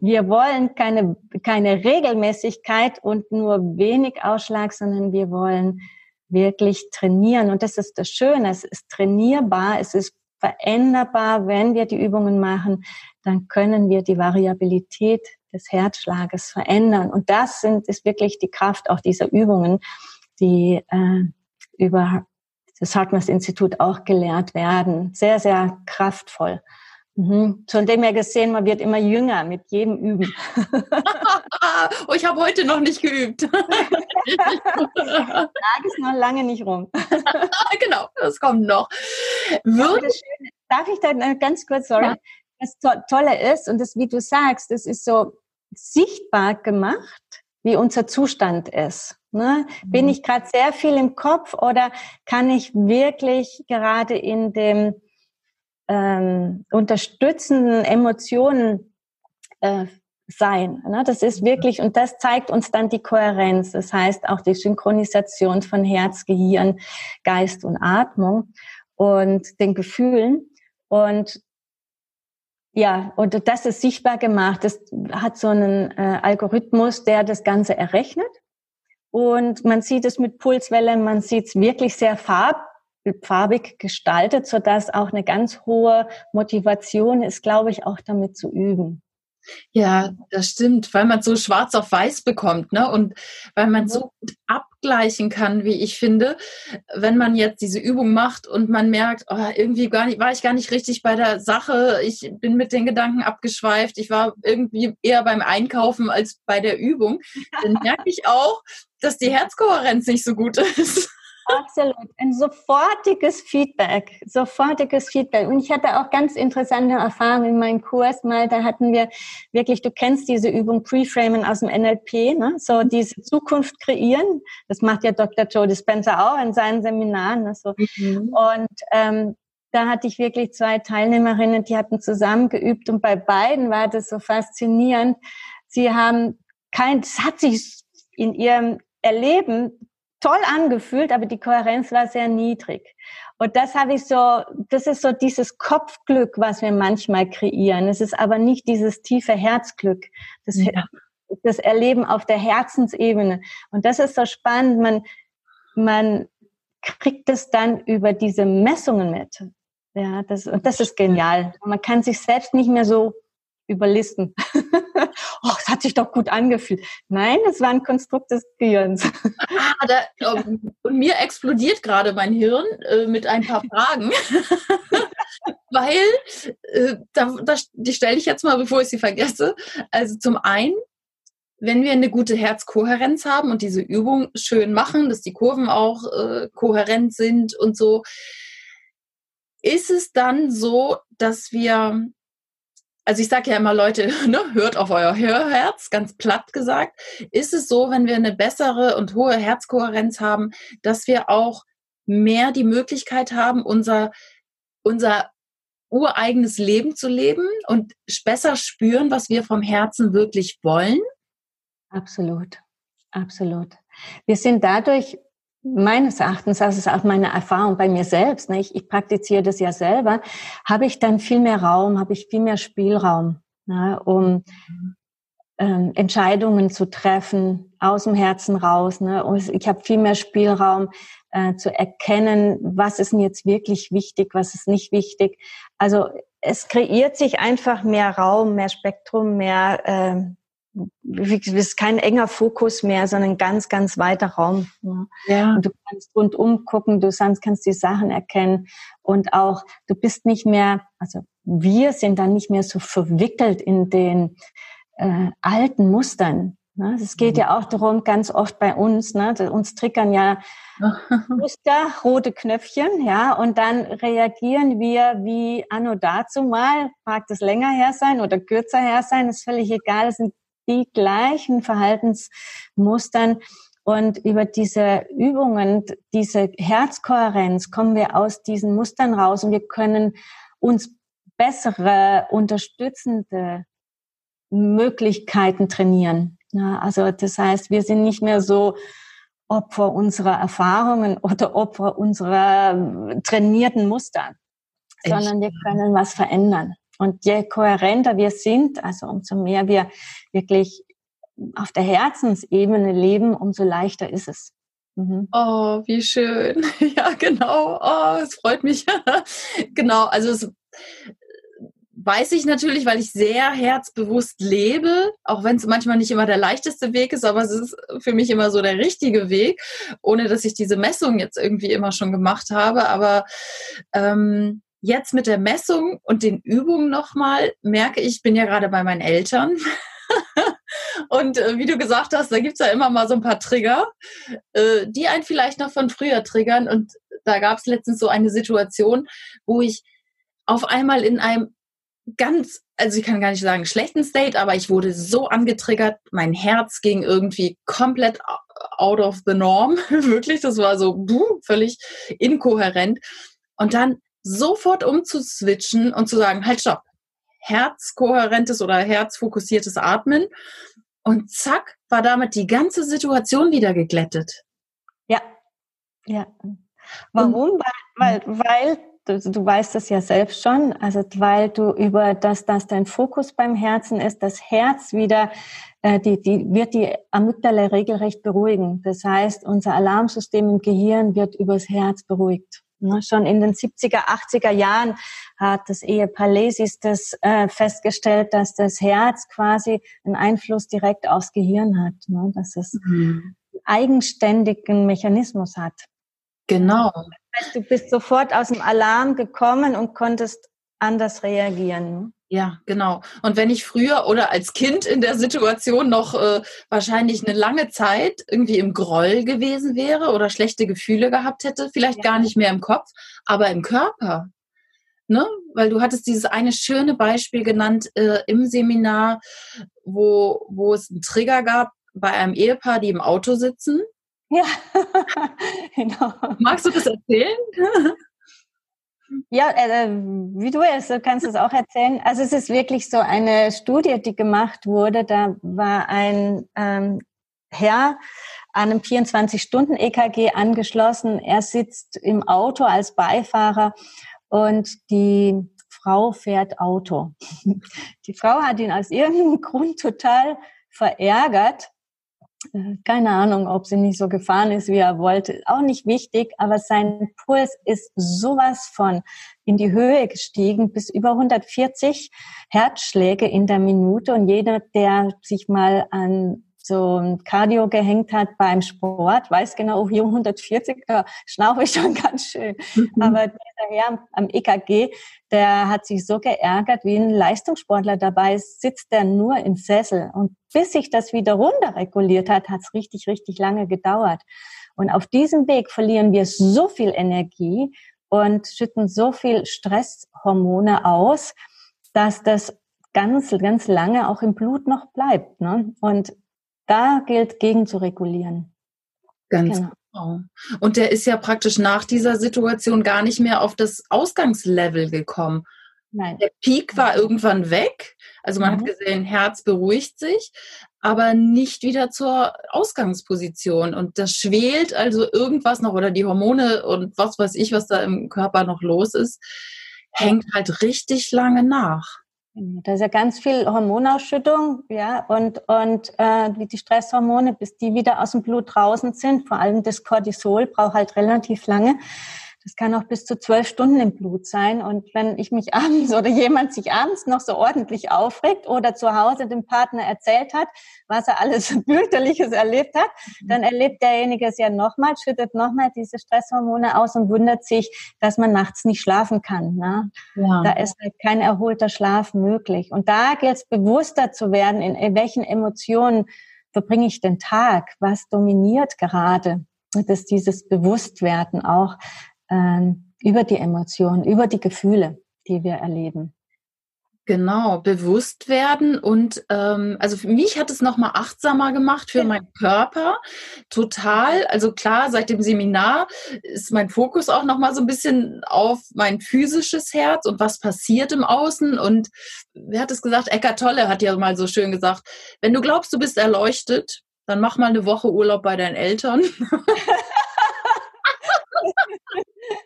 wir wollen keine, keine Regelmäßigkeit und nur wenig Ausschlag, sondern wir wollen wirklich trainieren. Und das ist das Schöne. Es ist trainierbar. Es ist veränderbar. Wenn wir die Übungen machen, dann können wir die Variabilität des Herzschlages verändern. Und das sind, ist wirklich die Kraft auch dieser Übungen, die äh, über das Hartmanns-Institut auch gelehrt werden. Sehr, sehr kraftvoll. Mhm. Von dem her gesehen, man wird immer jünger mit jedem Üben. oh, ich habe heute noch nicht geübt. Tag ist noch lange nicht rum. genau, das kommt noch. Würde Darf ich da ganz kurz, sorry, ja. das Tolle ist, und das, wie du sagst, das ist so sichtbar gemacht, wie unser Zustand ist. Ne? Bin mhm. ich gerade sehr viel im Kopf oder kann ich wirklich gerade in dem ähm, unterstützenden Emotionen äh, sein? Ne? Das ist wirklich, und das zeigt uns dann die Kohärenz. Das heißt auch die Synchronisation von Herz, Gehirn, Geist und Atmung und den Gefühlen. Und ja, und das ist sichtbar gemacht. Das hat so einen äh, Algorithmus, der das Ganze errechnet. Und man sieht es mit Pulswellen, man sieht es wirklich sehr farb, farbig gestaltet, so dass auch eine ganz hohe Motivation ist, glaube ich, auch damit zu üben. Ja, das stimmt, weil man so schwarz auf weiß bekommt, ne? Und weil man so gut abgleichen kann, wie ich finde, wenn man jetzt diese Übung macht und man merkt, oh, irgendwie gar nicht, war ich gar nicht richtig bei der Sache, ich bin mit den Gedanken abgeschweift, ich war irgendwie eher beim Einkaufen als bei der Übung, dann merke ich auch, dass die Herzkohärenz nicht so gut ist. Absolut. Ein sofortiges Feedback. Sofortiges Feedback. Und ich hatte auch ganz interessante Erfahrungen in meinem Kurs mal. Da hatten wir wirklich, du kennst diese Übung Preframen aus dem NLP, ne? so diese Zukunft kreieren. Das macht ja Dr. Joe Dispenza auch in seinen Seminaren. Ne? So. Mhm. Und ähm, da hatte ich wirklich zwei Teilnehmerinnen, die hatten zusammen geübt und bei beiden war das so faszinierend. Sie haben kein, es hat sich in ihrem Erleben toll angefühlt, aber die Kohärenz war sehr niedrig. Und das habe ich so, das ist so dieses Kopfglück, was wir manchmal kreieren. Es ist aber nicht dieses tiefe Herzglück, das, ja. das Erleben auf der Herzensebene. Und das ist so spannend. Man, man kriegt es dann über diese Messungen mit. Ja, das, und das ist genial. Man kann sich selbst nicht mehr so überlisten. oh, es hat sich doch gut angefühlt. Nein, es war ein Konstrukt des Gehirns. ah, da, ähm, und mir explodiert gerade mein Hirn äh, mit ein paar Fragen. Weil, äh, da, da, die stelle ich jetzt mal, bevor ich sie vergesse. Also zum einen, wenn wir eine gute Herzkohärenz haben und diese Übung schön machen, dass die Kurven auch äh, kohärent sind und so, ist es dann so, dass wir also ich sage ja immer, Leute, ne, hört auf euer Hörherz, ganz platt gesagt. Ist es so, wenn wir eine bessere und hohe Herzkohärenz haben, dass wir auch mehr die Möglichkeit haben, unser, unser ureigenes Leben zu leben und besser spüren, was wir vom Herzen wirklich wollen? Absolut, absolut. Wir sind dadurch meines Erachtens, das ist auch meine Erfahrung bei mir selbst, ne? ich, ich praktiziere das ja selber, habe ich dann viel mehr Raum, habe ich viel mehr Spielraum, ne? um ähm, Entscheidungen zu treffen, aus dem Herzen raus. Ne? Und ich habe viel mehr Spielraum äh, zu erkennen, was ist mir jetzt wirklich wichtig, was ist nicht wichtig. Also es kreiert sich einfach mehr Raum, mehr Spektrum, mehr äh, ist kein enger Fokus mehr, sondern ganz, ganz weiter Raum. Ja. Und du kannst rundum gucken, du kannst die Sachen erkennen und auch, du bist nicht mehr, also wir sind dann nicht mehr so verwickelt in den äh, alten Mustern. Ne? Es geht ja auch darum, ganz oft bei uns, ne, uns triggern ja Muster, rote Knöpfchen, ja, und dann reagieren wir wie anno dazu mal, mag das länger her sein oder kürzer her sein, ist völlig egal, es sind die gleichen Verhaltensmustern. Und über diese Übungen, diese Herzkohärenz kommen wir aus diesen Mustern raus und wir können uns bessere, unterstützende Möglichkeiten trainieren. Ja, also das heißt, wir sind nicht mehr so Opfer unserer Erfahrungen oder Opfer unserer trainierten Muster, sondern wir können was verändern. Und je kohärenter wir sind, also umso mehr wir wirklich auf der Herzensebene leben, umso leichter ist es. Mhm. Oh, wie schön. Ja, genau. Oh, es freut mich. genau. Also es weiß ich natürlich, weil ich sehr herzbewusst lebe, auch wenn es manchmal nicht immer der leichteste Weg ist, aber es ist für mich immer so der richtige Weg, ohne dass ich diese Messung jetzt irgendwie immer schon gemacht habe. Aber ähm, jetzt mit der Messung und den Übungen nochmal merke ich, bin ja gerade bei meinen Eltern. Und äh, wie du gesagt hast, da gibt es ja immer mal so ein paar Trigger, äh, die einen vielleicht noch von früher triggern. Und da gab es letztens so eine Situation, wo ich auf einmal in einem ganz, also ich kann gar nicht sagen schlechten State, aber ich wurde so angetriggert, mein Herz ging irgendwie komplett out of the norm, wirklich, das war so buh, völlig inkohärent. Und dann sofort umzuswitchen und zu sagen, halt stopp, herzkohärentes oder herzfokussiertes Atmen. Und zack, war damit die ganze Situation wieder geglättet. Ja, ja. Warum? weil, weil, weil du, du weißt es ja selbst schon, also weil du über das, dass dein Fokus beim Herzen ist, das Herz wieder, äh, die, die wird die Amygdala regelrecht beruhigen. Das heißt, unser Alarmsystem im Gehirn wird übers Herz beruhigt. Ja, schon in den 70er, 80er Jahren hat das Ehepaar Lesis das äh, festgestellt, dass das Herz quasi einen Einfluss direkt aufs Gehirn hat, ne? dass es mhm. eigenständigen Mechanismus hat. Genau. Du bist sofort aus dem Alarm gekommen und konntest anders reagieren. Ja, genau. Und wenn ich früher oder als Kind in der Situation noch äh, wahrscheinlich eine lange Zeit irgendwie im Groll gewesen wäre oder schlechte Gefühle gehabt hätte, vielleicht ja. gar nicht mehr im Kopf, aber im Körper. Ne? Weil du hattest dieses eine schöne Beispiel genannt äh, im Seminar, wo, wo es einen Trigger gab bei einem Ehepaar, die im Auto sitzen ja, genau. Magst du das erzählen? Ja, äh, wie du es, du kannst es auch erzählen. Also es ist wirklich so eine Studie, die gemacht wurde. Da war ein ähm, Herr an einem 24-Stunden-EKG angeschlossen. Er sitzt im Auto als Beifahrer und die Frau fährt Auto. Die Frau hat ihn aus irgendeinem Grund total verärgert äh, keine Ahnung, ob sie nicht so gefahren ist, wie er wollte. Auch nicht wichtig, aber sein Puls ist sowas von in die Höhe gestiegen bis über 140 Herzschläge in der Minute. Und jeder, der sich mal an so ein Cardio gehängt hat beim Sport, weiß genau, oh, hier 140, da schnaufe ich schon ganz schön. Mhm. Aber dieser Herr am EKG, der hat sich so geärgert, wie ein Leistungssportler dabei sitzt der nur im Sessel. Und bis sich das wieder runterreguliert hat, hat es richtig, richtig lange gedauert. Und auf diesem Weg verlieren wir so viel Energie und schütten so viel Stresshormone aus, dass das ganz, ganz lange auch im Blut noch bleibt. Ne? Und da gilt gegen zu regulieren. Ganz genau. genau. Und der ist ja praktisch nach dieser Situation gar nicht mehr auf das Ausgangslevel gekommen. Nein. Der Peak war irgendwann weg. Also man mhm. hat gesehen, Herz beruhigt sich, aber nicht wieder zur Ausgangsposition. Und das schwelt also irgendwas noch oder die Hormone und was weiß ich, was da im Körper noch los ist, hängt halt richtig lange nach. Da ist ja ganz viel Hormonausschüttung, ja, und, und äh, die Stresshormone, bis die wieder aus dem Blut draußen sind, vor allem das Cortisol, braucht halt relativ lange. Das kann auch bis zu zwölf Stunden im Blut sein. Und wenn ich mich abends oder jemand sich abends noch so ordentlich aufregt oder zu Hause dem Partner erzählt hat, was er alles fürchterliches erlebt hat, mhm. dann erlebt derjenige es ja nochmal, schüttet nochmal diese Stresshormone aus und wundert sich, dass man nachts nicht schlafen kann. Ne? Ja. Da ist halt kein erholter Schlaf möglich. Und da gilt es bewusster zu werden, in welchen Emotionen verbringe ich den Tag? Was dominiert gerade? Dass dieses Bewusstwerden auch über die Emotionen, über die Gefühle, die wir erleben. Genau, bewusst werden und ähm, also für mich hat es nochmal achtsamer gemacht für meinen Körper. Total. Also klar, seit dem Seminar ist mein Fokus auch nochmal so ein bisschen auf mein physisches Herz und was passiert im Außen. Und wer hat es gesagt? Eckart Tolle hat ja mal so schön gesagt, wenn du glaubst, du bist erleuchtet, dann mach mal eine Woche Urlaub bei deinen Eltern.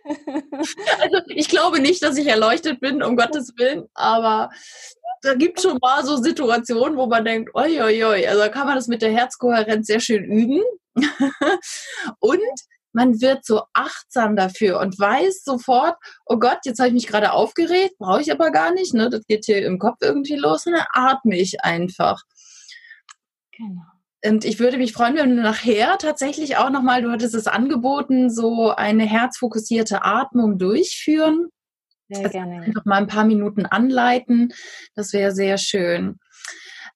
also ich glaube nicht, dass ich erleuchtet bin, um Gottes Willen, aber da gibt es schon mal so Situationen, wo man denkt, oi, oi, oi, also kann man das mit der Herzkohärenz sehr schön üben. und man wird so achtsam dafür und weiß sofort, oh Gott, jetzt habe ich mich gerade aufgeregt, brauche ich aber gar nicht, ne? Das geht hier im Kopf irgendwie los dann atme ich einfach. Genau. Und ich würde mich freuen, wenn du nachher tatsächlich auch nochmal, du hattest es angeboten, so eine herzfokussierte Atmung durchführen. Sehr also gerne. Einfach mal ein paar Minuten anleiten. Das wäre sehr schön.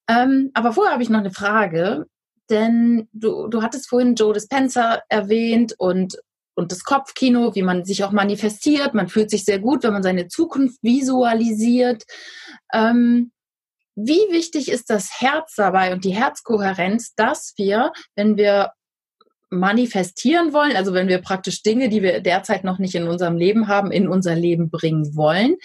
Ähm, aber vorher habe ich noch eine Frage, denn du, du hattest vorhin Joe Dispenza erwähnt und, und das Kopfkino, wie man sich auch manifestiert. Man fühlt sich sehr gut, wenn man seine Zukunft visualisiert. Ähm, wie wichtig ist das Herz dabei und die Herzkohärenz, dass wir, wenn wir manifestieren wollen, also wenn wir praktisch Dinge, die wir derzeit noch nicht in unserem Leben haben, in unser Leben bringen wollen,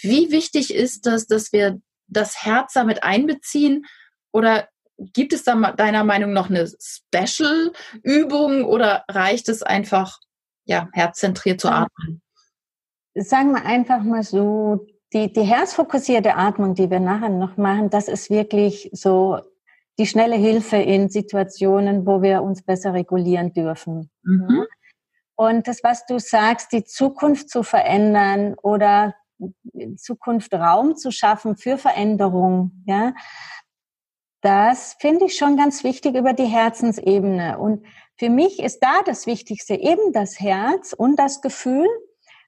wie wichtig ist das, dass wir das Herz damit einbeziehen oder gibt es da deiner Meinung nach eine Special-Übung oder reicht es einfach, ja, herzzentriert zu atmen? Sagen wir einfach mal so, die, die herzfokussierte Atmung, die wir nachher noch machen, das ist wirklich so die schnelle Hilfe in Situationen, wo wir uns besser regulieren dürfen. Mhm. Und das, was du sagst, die Zukunft zu verändern oder in Zukunft Raum zu schaffen für Veränderung, ja, das finde ich schon ganz wichtig über die Herzensebene. Und für mich ist da das Wichtigste eben das Herz und das Gefühl,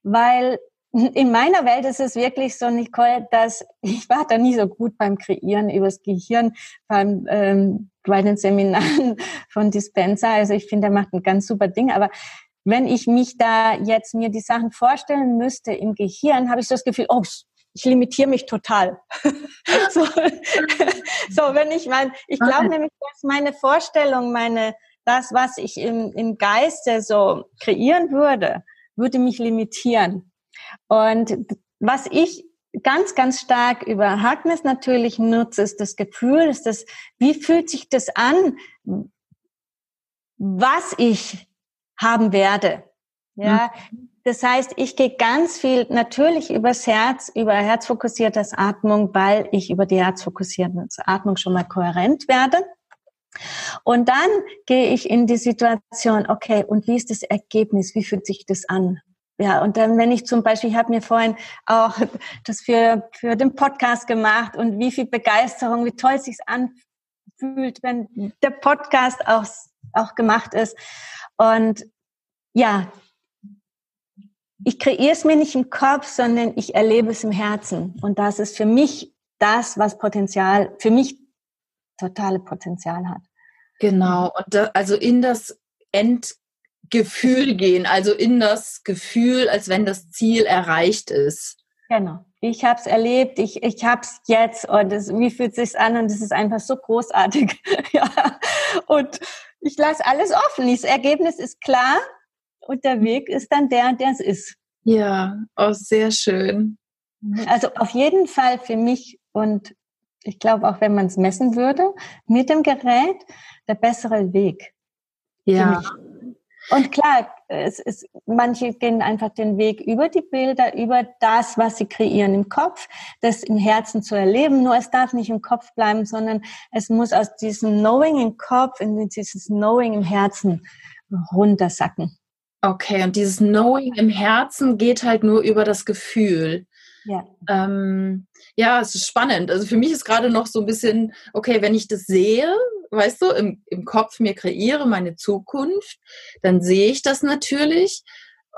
weil in meiner Welt ist es wirklich so, Nicole, dass ich war da nie so gut beim Kreieren übers Gehirn, beim, ähm, bei den Seminaren von Dispenser. Also ich finde, er macht ein ganz super Ding. Aber wenn ich mich da jetzt mir die Sachen vorstellen müsste im Gehirn, habe ich so das Gefühl, oh, ich limitiere mich total. so, so, wenn ich mein, ich glaube nämlich, dass meine Vorstellung, meine, das, was ich im, im Geiste so kreieren würde, würde mich limitieren. Und was ich ganz, ganz stark über Harkness natürlich nutze, ist das Gefühl, ist das, wie fühlt sich das an, was ich haben werde. Ja, mhm. das heißt, ich gehe ganz viel natürlich übers Herz, über herzfokussiertes Atmung, weil ich über die herzfokussierte Atmung schon mal kohärent werde. Und dann gehe ich in die Situation, okay, und wie ist das Ergebnis? Wie fühlt sich das an? Ja, und dann, wenn ich zum Beispiel, ich habe mir vorhin auch das für, für den Podcast gemacht und wie viel Begeisterung, wie toll es sich anfühlt, wenn der Podcast auch, auch gemacht ist. Und ja, ich kreiere es mir nicht im Kopf, sondern ich erlebe es im Herzen. Und das ist für mich das, was Potenzial, für mich totale Potenzial hat. Genau. Und da, also in das End Gefühl gehen, also in das Gefühl, als wenn das Ziel erreicht ist. Genau. Ich habe es erlebt, ich, ich habe es jetzt und es, wie fühlt es sich an und es ist einfach so großartig. ja. Und ich lasse alles offen. Das Ergebnis ist klar und der Weg ist dann der, der es ist. Ja, auch oh, sehr schön. Also auf jeden Fall für mich und ich glaube auch, wenn man es messen würde, mit dem Gerät der bessere Weg. Ja. Und klar, es ist, manche gehen einfach den Weg über die Bilder, über das, was sie kreieren im Kopf, das im Herzen zu erleben. Nur es darf nicht im Kopf bleiben, sondern es muss aus diesem Knowing im Kopf in dieses Knowing im Herzen runtersacken. Okay, und dieses Knowing im Herzen geht halt nur über das Gefühl. Ja. Ähm, ja, es ist spannend. Also für mich ist gerade noch so ein bisschen, okay, wenn ich das sehe, weißt du, im, im Kopf mir kreiere meine Zukunft, dann sehe ich das natürlich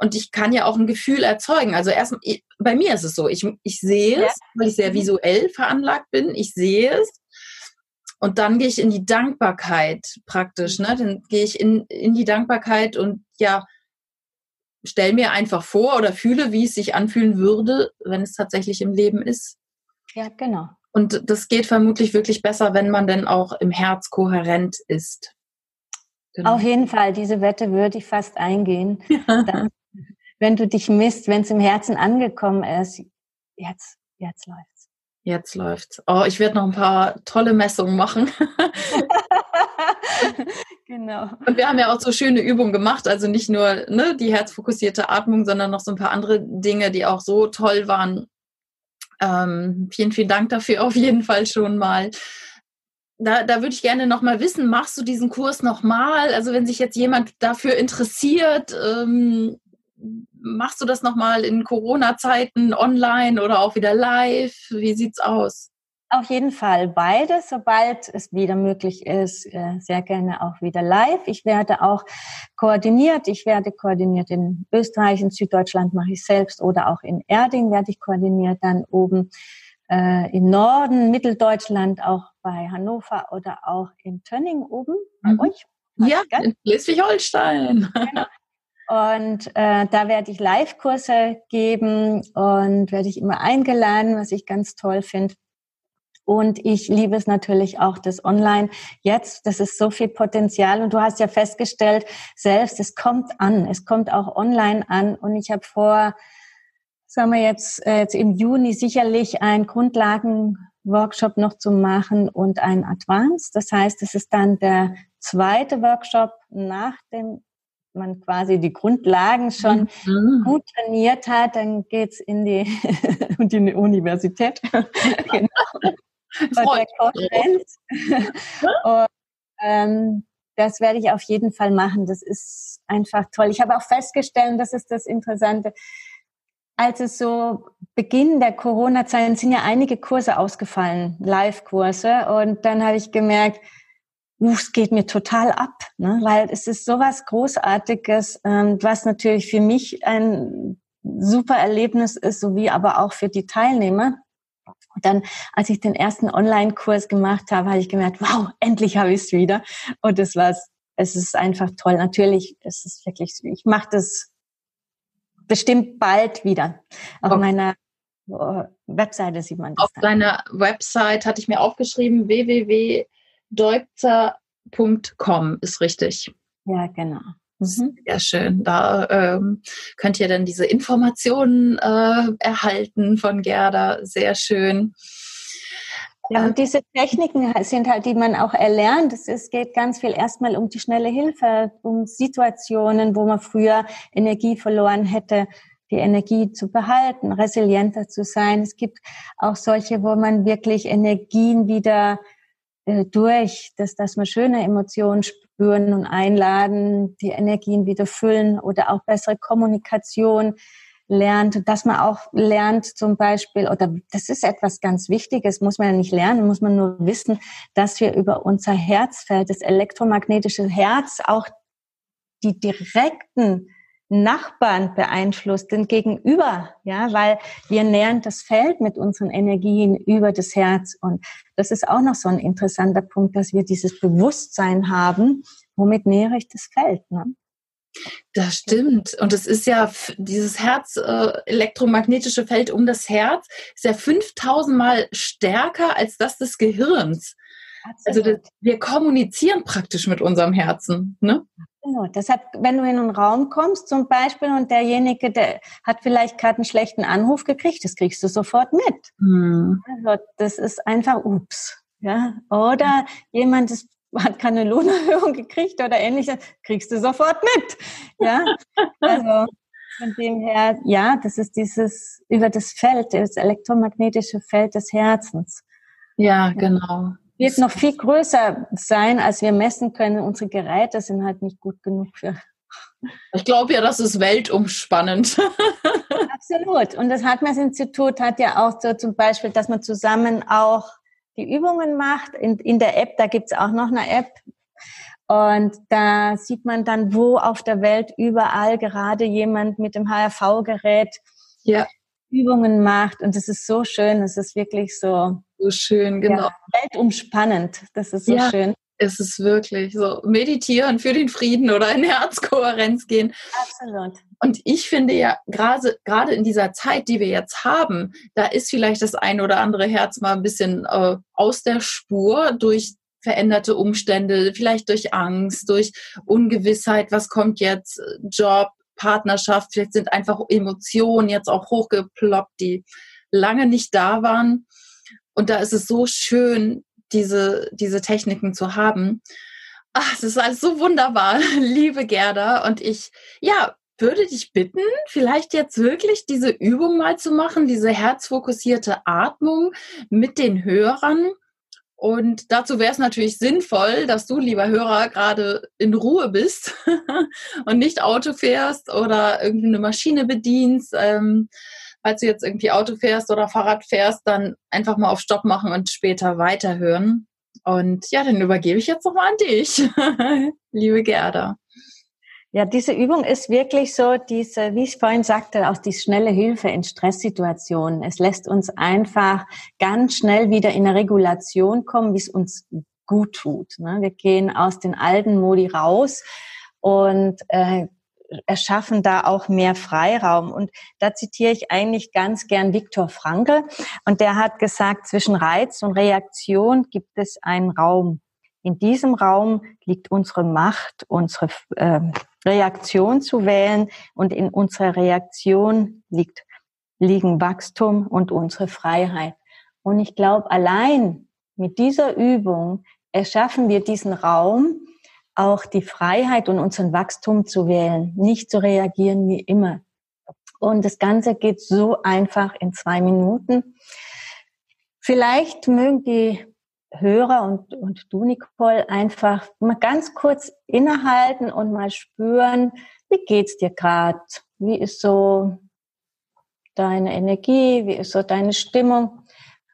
und ich kann ja auch ein Gefühl erzeugen. Also erst bei mir ist es so, ich, ich sehe es, weil ich sehr mhm. visuell veranlagt bin, ich sehe es Und dann gehe ich in die Dankbarkeit praktisch. Ne? Dann gehe ich in, in die Dankbarkeit und ja, stell mir einfach vor oder fühle, wie es sich anfühlen würde, wenn es tatsächlich im Leben ist. Ja, genau. Und das geht vermutlich wirklich besser, wenn man denn auch im Herz kohärent ist. Genau. Auf jeden Fall, diese Wette würde ich fast eingehen. Dann, wenn du dich misst, wenn es im Herzen angekommen ist, jetzt, jetzt läuft's. Jetzt läuft's. Oh, ich werde noch ein paar tolle Messungen machen. genau. Und wir haben ja auch so schöne Übungen gemacht, also nicht nur ne, die herzfokussierte Atmung, sondern noch so ein paar andere Dinge, die auch so toll waren. Ähm, vielen, vielen Dank dafür auf jeden Fall schon mal. Da, da würde ich gerne noch mal wissen, machst du diesen Kurs noch mal? Also wenn sich jetzt jemand dafür interessiert, ähm, machst du das noch mal in Corona-Zeiten online oder auch wieder live? Wie sieht's aus? Auf jeden Fall beides, sobald es wieder möglich ist, äh, sehr gerne auch wieder live. Ich werde auch koordiniert. Ich werde koordiniert in Österreich, in Süddeutschland mache ich selbst oder auch in Erding werde ich koordiniert. Dann oben äh, im Norden, Mitteldeutschland, auch bei Hannover oder auch in Tönning oben bei mhm. euch. Ja, in Schleswig-Holstein. Genau. Und äh, da werde ich Live-Kurse geben und werde ich immer eingeladen, was ich ganz toll finde. Und ich liebe es natürlich auch das Online. Jetzt, das ist so viel Potenzial. Und du hast ja festgestellt, selbst, es kommt an. Es kommt auch online an. Und ich habe vor, sagen wir jetzt, äh, jetzt im Juni sicherlich einen Grundlagenworkshop noch zu machen und ein Advanced. Das heißt, es ist dann der zweite Workshop nach dem man quasi die Grundlagen schon mhm. gut trainiert hat, dann geht's in die, in die Universität. genau bei der. Und, ähm, das werde ich auf jeden Fall machen. Das ist einfach toll. Ich habe auch festgestellt, das ist das Interessante, als es so Beginn der Corona-Zeit sind ja einige Kurse ausgefallen, Live-Kurse. Und dann habe ich gemerkt, uh, es geht mir total ab, ne? weil es ist sowas Großartiges, ähm, was natürlich für mich ein super Erlebnis ist, sowie aber auch für die Teilnehmer. Und dann, als ich den ersten Online-Kurs gemacht habe, habe ich gemerkt, wow, endlich habe ich es wieder. Und es war, es ist einfach toll. Natürlich, es ist wirklich, ich mache das bestimmt bald wieder. Auf okay. meiner oh, Webseite sieht man das. Auf dann. deiner Website hatte ich mir aufgeschrieben, www.deutzer.com ist richtig. Ja, genau. Mhm. Sehr schön. Da ähm, könnt ihr dann diese Informationen äh, erhalten von Gerda. Sehr schön. Ja, und diese Techniken sind halt, die man auch erlernt. Es geht ganz viel erstmal um die schnelle Hilfe, um Situationen, wo man früher Energie verloren hätte, die Energie zu behalten, resilienter zu sein. Es gibt auch solche, wo man wirklich Energien wieder äh, durch, dass, dass man schöne Emotionen spüren und einladen, die Energien wieder füllen oder auch bessere Kommunikation lernt, dass man auch lernt zum Beispiel, oder das ist etwas ganz Wichtiges, muss man ja nicht lernen, muss man nur wissen, dass wir über unser Herzfeld, das elektromagnetische Herz, auch die direkten Nachbarn beeinflusst, den Gegenüber, ja, weil wir nähern das Feld mit unseren Energien über das Herz. Und das ist auch noch so ein interessanter Punkt, dass wir dieses Bewusstsein haben, womit nähere ich das Feld. Ne? Das stimmt. Und es ist ja dieses Herz, äh, elektromagnetische Feld um das Herz, ist ja 5000 Mal stärker als das des Gehirns. Also das, wir kommunizieren praktisch mit unserem Herzen. Ne? Genau. Deshalb, wenn du in einen Raum kommst zum Beispiel und derjenige, der hat vielleicht gerade einen schlechten Anruf gekriegt, das kriegst du sofort mit. Hm. Also das ist einfach ups. Ja? Oder jemand ist, hat keine Lohnerhöhung gekriegt oder ähnliches, kriegst du sofort mit. Ja, also von dem her, ja, das ist dieses über das Feld, das elektromagnetische Feld des Herzens. Ja, genau wird noch viel größer sein, als wir messen können. Unsere Geräte sind halt nicht gut genug für. Ich glaube ja, das ist weltumspannend. Absolut. Und das Hartmess-Institut hat ja auch so zum Beispiel, dass man zusammen auch die Übungen macht. In, in der App, da gibt's auch noch eine App. Und da sieht man dann, wo auf der Welt überall gerade jemand mit dem HRV-Gerät ja. Übungen macht. Und das ist so schön. Es ist wirklich so, so schön, genau. Ja, weltumspannend, das ist so ja. schön ist es wirklich so meditieren für den Frieden oder in Herzkohärenz gehen. Absolut. Und ich finde ja gerade gerade in dieser Zeit, die wir jetzt haben, da ist vielleicht das ein oder andere Herz mal ein bisschen äh, aus der Spur durch veränderte Umstände, vielleicht durch Angst, durch Ungewissheit, was kommt jetzt, Job, Partnerschaft, vielleicht sind einfach Emotionen jetzt auch hochgeploppt, die lange nicht da waren. Und da ist es so schön, diese, diese Techniken zu haben. Ach, es ist alles so wunderbar, liebe Gerda. Und ich, ja, würde dich bitten, vielleicht jetzt wirklich diese Übung mal zu machen, diese herzfokussierte Atmung mit den Hörern. Und dazu wäre es natürlich sinnvoll, dass du, lieber Hörer, gerade in Ruhe bist und nicht Auto fährst oder irgendwie eine Maschine bedienst. Ähm, falls du jetzt irgendwie Auto fährst oder Fahrrad fährst, dann einfach mal auf Stopp machen und später weiterhören. Und ja, dann übergebe ich jetzt nochmal an dich, liebe Gerda. Ja, diese Übung ist wirklich so diese, wie ich vorhin sagte, auch die schnelle Hilfe in Stresssituationen. Es lässt uns einfach ganz schnell wieder in eine Regulation kommen, wie es uns gut tut. Ne? Wir gehen aus den alten Modi raus und äh, erschaffen da auch mehr Freiraum. Und da zitiere ich eigentlich ganz gern Viktor Frankl. Und der hat gesagt, zwischen Reiz und Reaktion gibt es einen Raum. In diesem Raum liegt unsere Macht, unsere äh, Reaktion zu wählen. Und in unserer Reaktion liegt, liegen Wachstum und unsere Freiheit. Und ich glaube, allein mit dieser Übung erschaffen wir diesen Raum, auch die Freiheit und unseren Wachstum zu wählen, nicht zu reagieren wie immer. Und das Ganze geht so einfach in zwei Minuten. Vielleicht mögen die Hörer und, und du, Nicole, einfach mal ganz kurz innehalten und mal spüren, wie geht's dir gerade? Wie ist so deine Energie? Wie ist so deine Stimmung?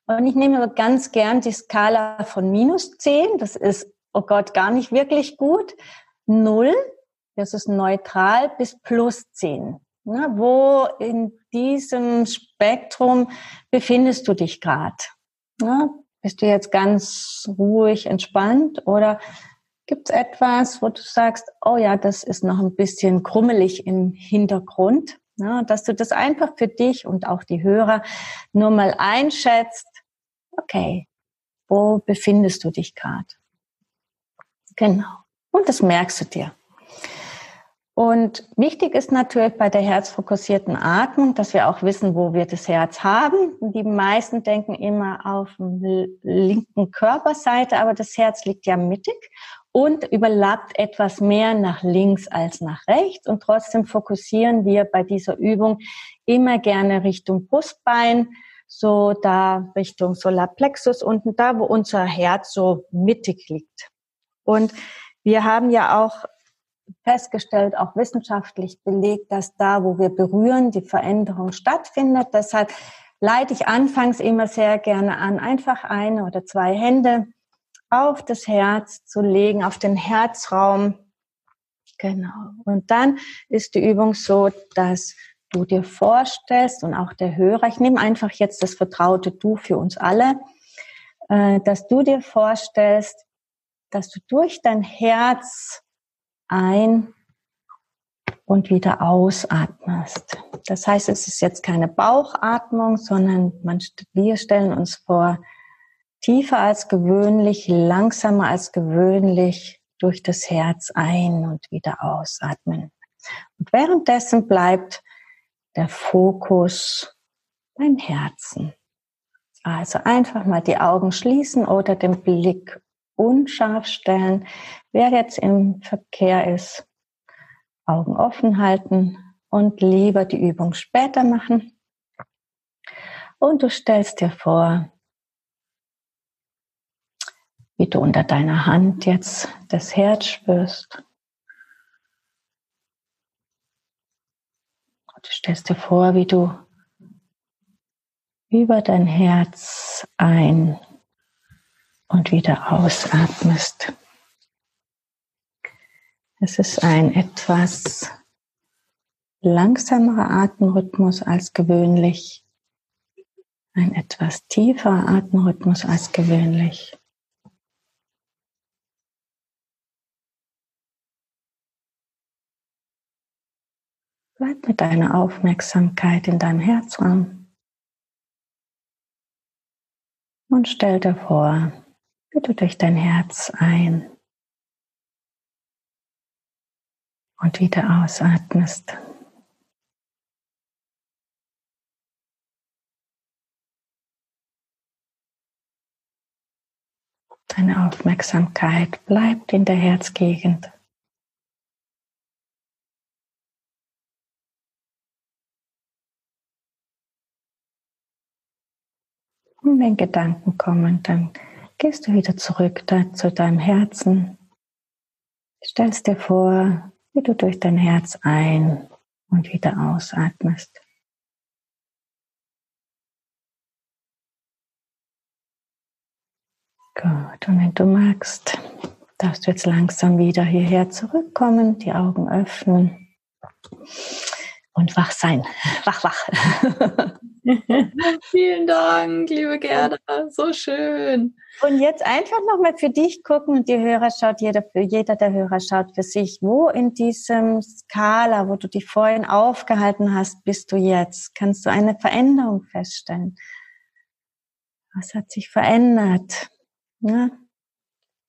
Und ich nehme ganz gern die Skala von minus zehn. Das ist oh Gott, gar nicht wirklich gut. Null, das ist neutral, bis plus zehn. Na, wo in diesem Spektrum befindest du dich gerade? Bist du jetzt ganz ruhig, entspannt oder gibt es etwas, wo du sagst, oh ja, das ist noch ein bisschen krummelig im Hintergrund? Ja, dass du das einfach für dich und auch die Hörer nur mal einschätzt. Okay, wo befindest du dich gerade? Genau. Und das merkst du dir. Und wichtig ist natürlich bei der herzfokussierten Atmung, dass wir auch wissen, wo wir das Herz haben. Die meisten denken immer auf der linken Körperseite, aber das Herz liegt ja mittig und überlappt etwas mehr nach links als nach rechts. Und trotzdem fokussieren wir bei dieser Übung immer gerne Richtung Brustbein, so da Richtung Solarplexus unten, da wo unser Herz so mittig liegt. Und wir haben ja auch festgestellt, auch wissenschaftlich belegt, dass da, wo wir berühren, die Veränderung stattfindet. Deshalb leite ich anfangs immer sehr gerne an, einfach eine oder zwei Hände auf das Herz zu legen, auf den Herzraum. Genau. Und dann ist die Übung so, dass du dir vorstellst und auch der Hörer, ich nehme einfach jetzt das vertraute Du für uns alle, äh, dass du dir vorstellst, dass du durch dein Herz ein und wieder ausatmest. Das heißt, es ist jetzt keine Bauchatmung, sondern man, wir stellen uns vor, tiefer als gewöhnlich, langsamer als gewöhnlich durch das Herz ein und wieder ausatmen. Und währenddessen bleibt der Fokus beim Herzen. Also einfach mal die Augen schließen oder den Blick unscharf stellen. Wer jetzt im Verkehr ist, Augen offen halten und lieber die Übung später machen. Und du stellst dir vor, wie du unter deiner Hand jetzt das Herz spürst. Und du stellst dir vor, wie du über dein Herz ein und wieder ausatmest. Es ist ein etwas langsamerer Atemrhythmus als gewöhnlich. Ein etwas tiefer Atemrhythmus als gewöhnlich. Bleib mit deiner Aufmerksamkeit in deinem Herzraum und stell dir vor, du durch dein Herz ein und wieder ausatmest. Deine Aufmerksamkeit bleibt in der Herzgegend. Und wenn Gedanken kommen, dann gehst du wieder zurück zu deinem Herzen. Stellst dir vor, wie du durch dein Herz ein und wieder ausatmest. Gut, und wenn du magst, darfst du jetzt langsam wieder hierher zurückkommen, die Augen öffnen und wach sein. Wach, wach. Vielen Dank, liebe Gerda. So schön. Und jetzt einfach nochmal für dich gucken und die Hörer schaut, jeder, jeder der Hörer schaut für sich, wo in diesem Skala, wo du dich vorhin aufgehalten hast, bist du jetzt? Kannst du eine Veränderung feststellen? Was hat sich verändert? Ja,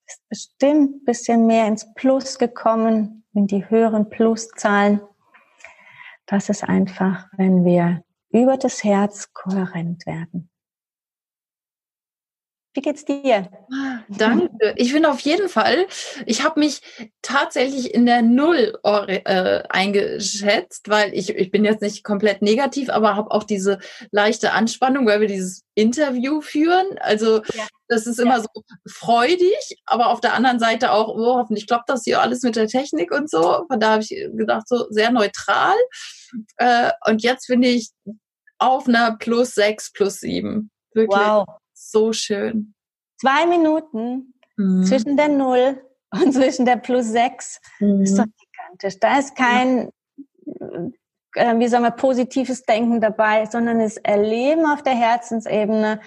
ist bestimmt ein bisschen mehr ins Plus gekommen, in die höheren Pluszahlen. Das ist einfach, wenn wir über das Herz kohärent werden. Wie geht's dir? Danke. Ich finde auf jeden Fall, ich habe mich tatsächlich in der Null äh, eingeschätzt, weil ich, ich bin jetzt nicht komplett negativ, aber habe auch diese leichte Anspannung, weil wir dieses Interview führen. Also ja. das ist immer ja. so freudig, aber auf der anderen Seite auch, oh, hoffentlich klappt das hier alles mit der Technik und so. Von da habe ich gedacht, so sehr neutral. Äh, und jetzt finde ich auf einer plus sechs, plus sieben. Wirklich. Wow so schön. Zwei Minuten mhm. zwischen der Null und zwischen der plus sechs mhm. ist doch gigantisch. Da ist kein, äh, wie sagen wir, positives Denken dabei, sondern das Erleben auf der Herzensebene.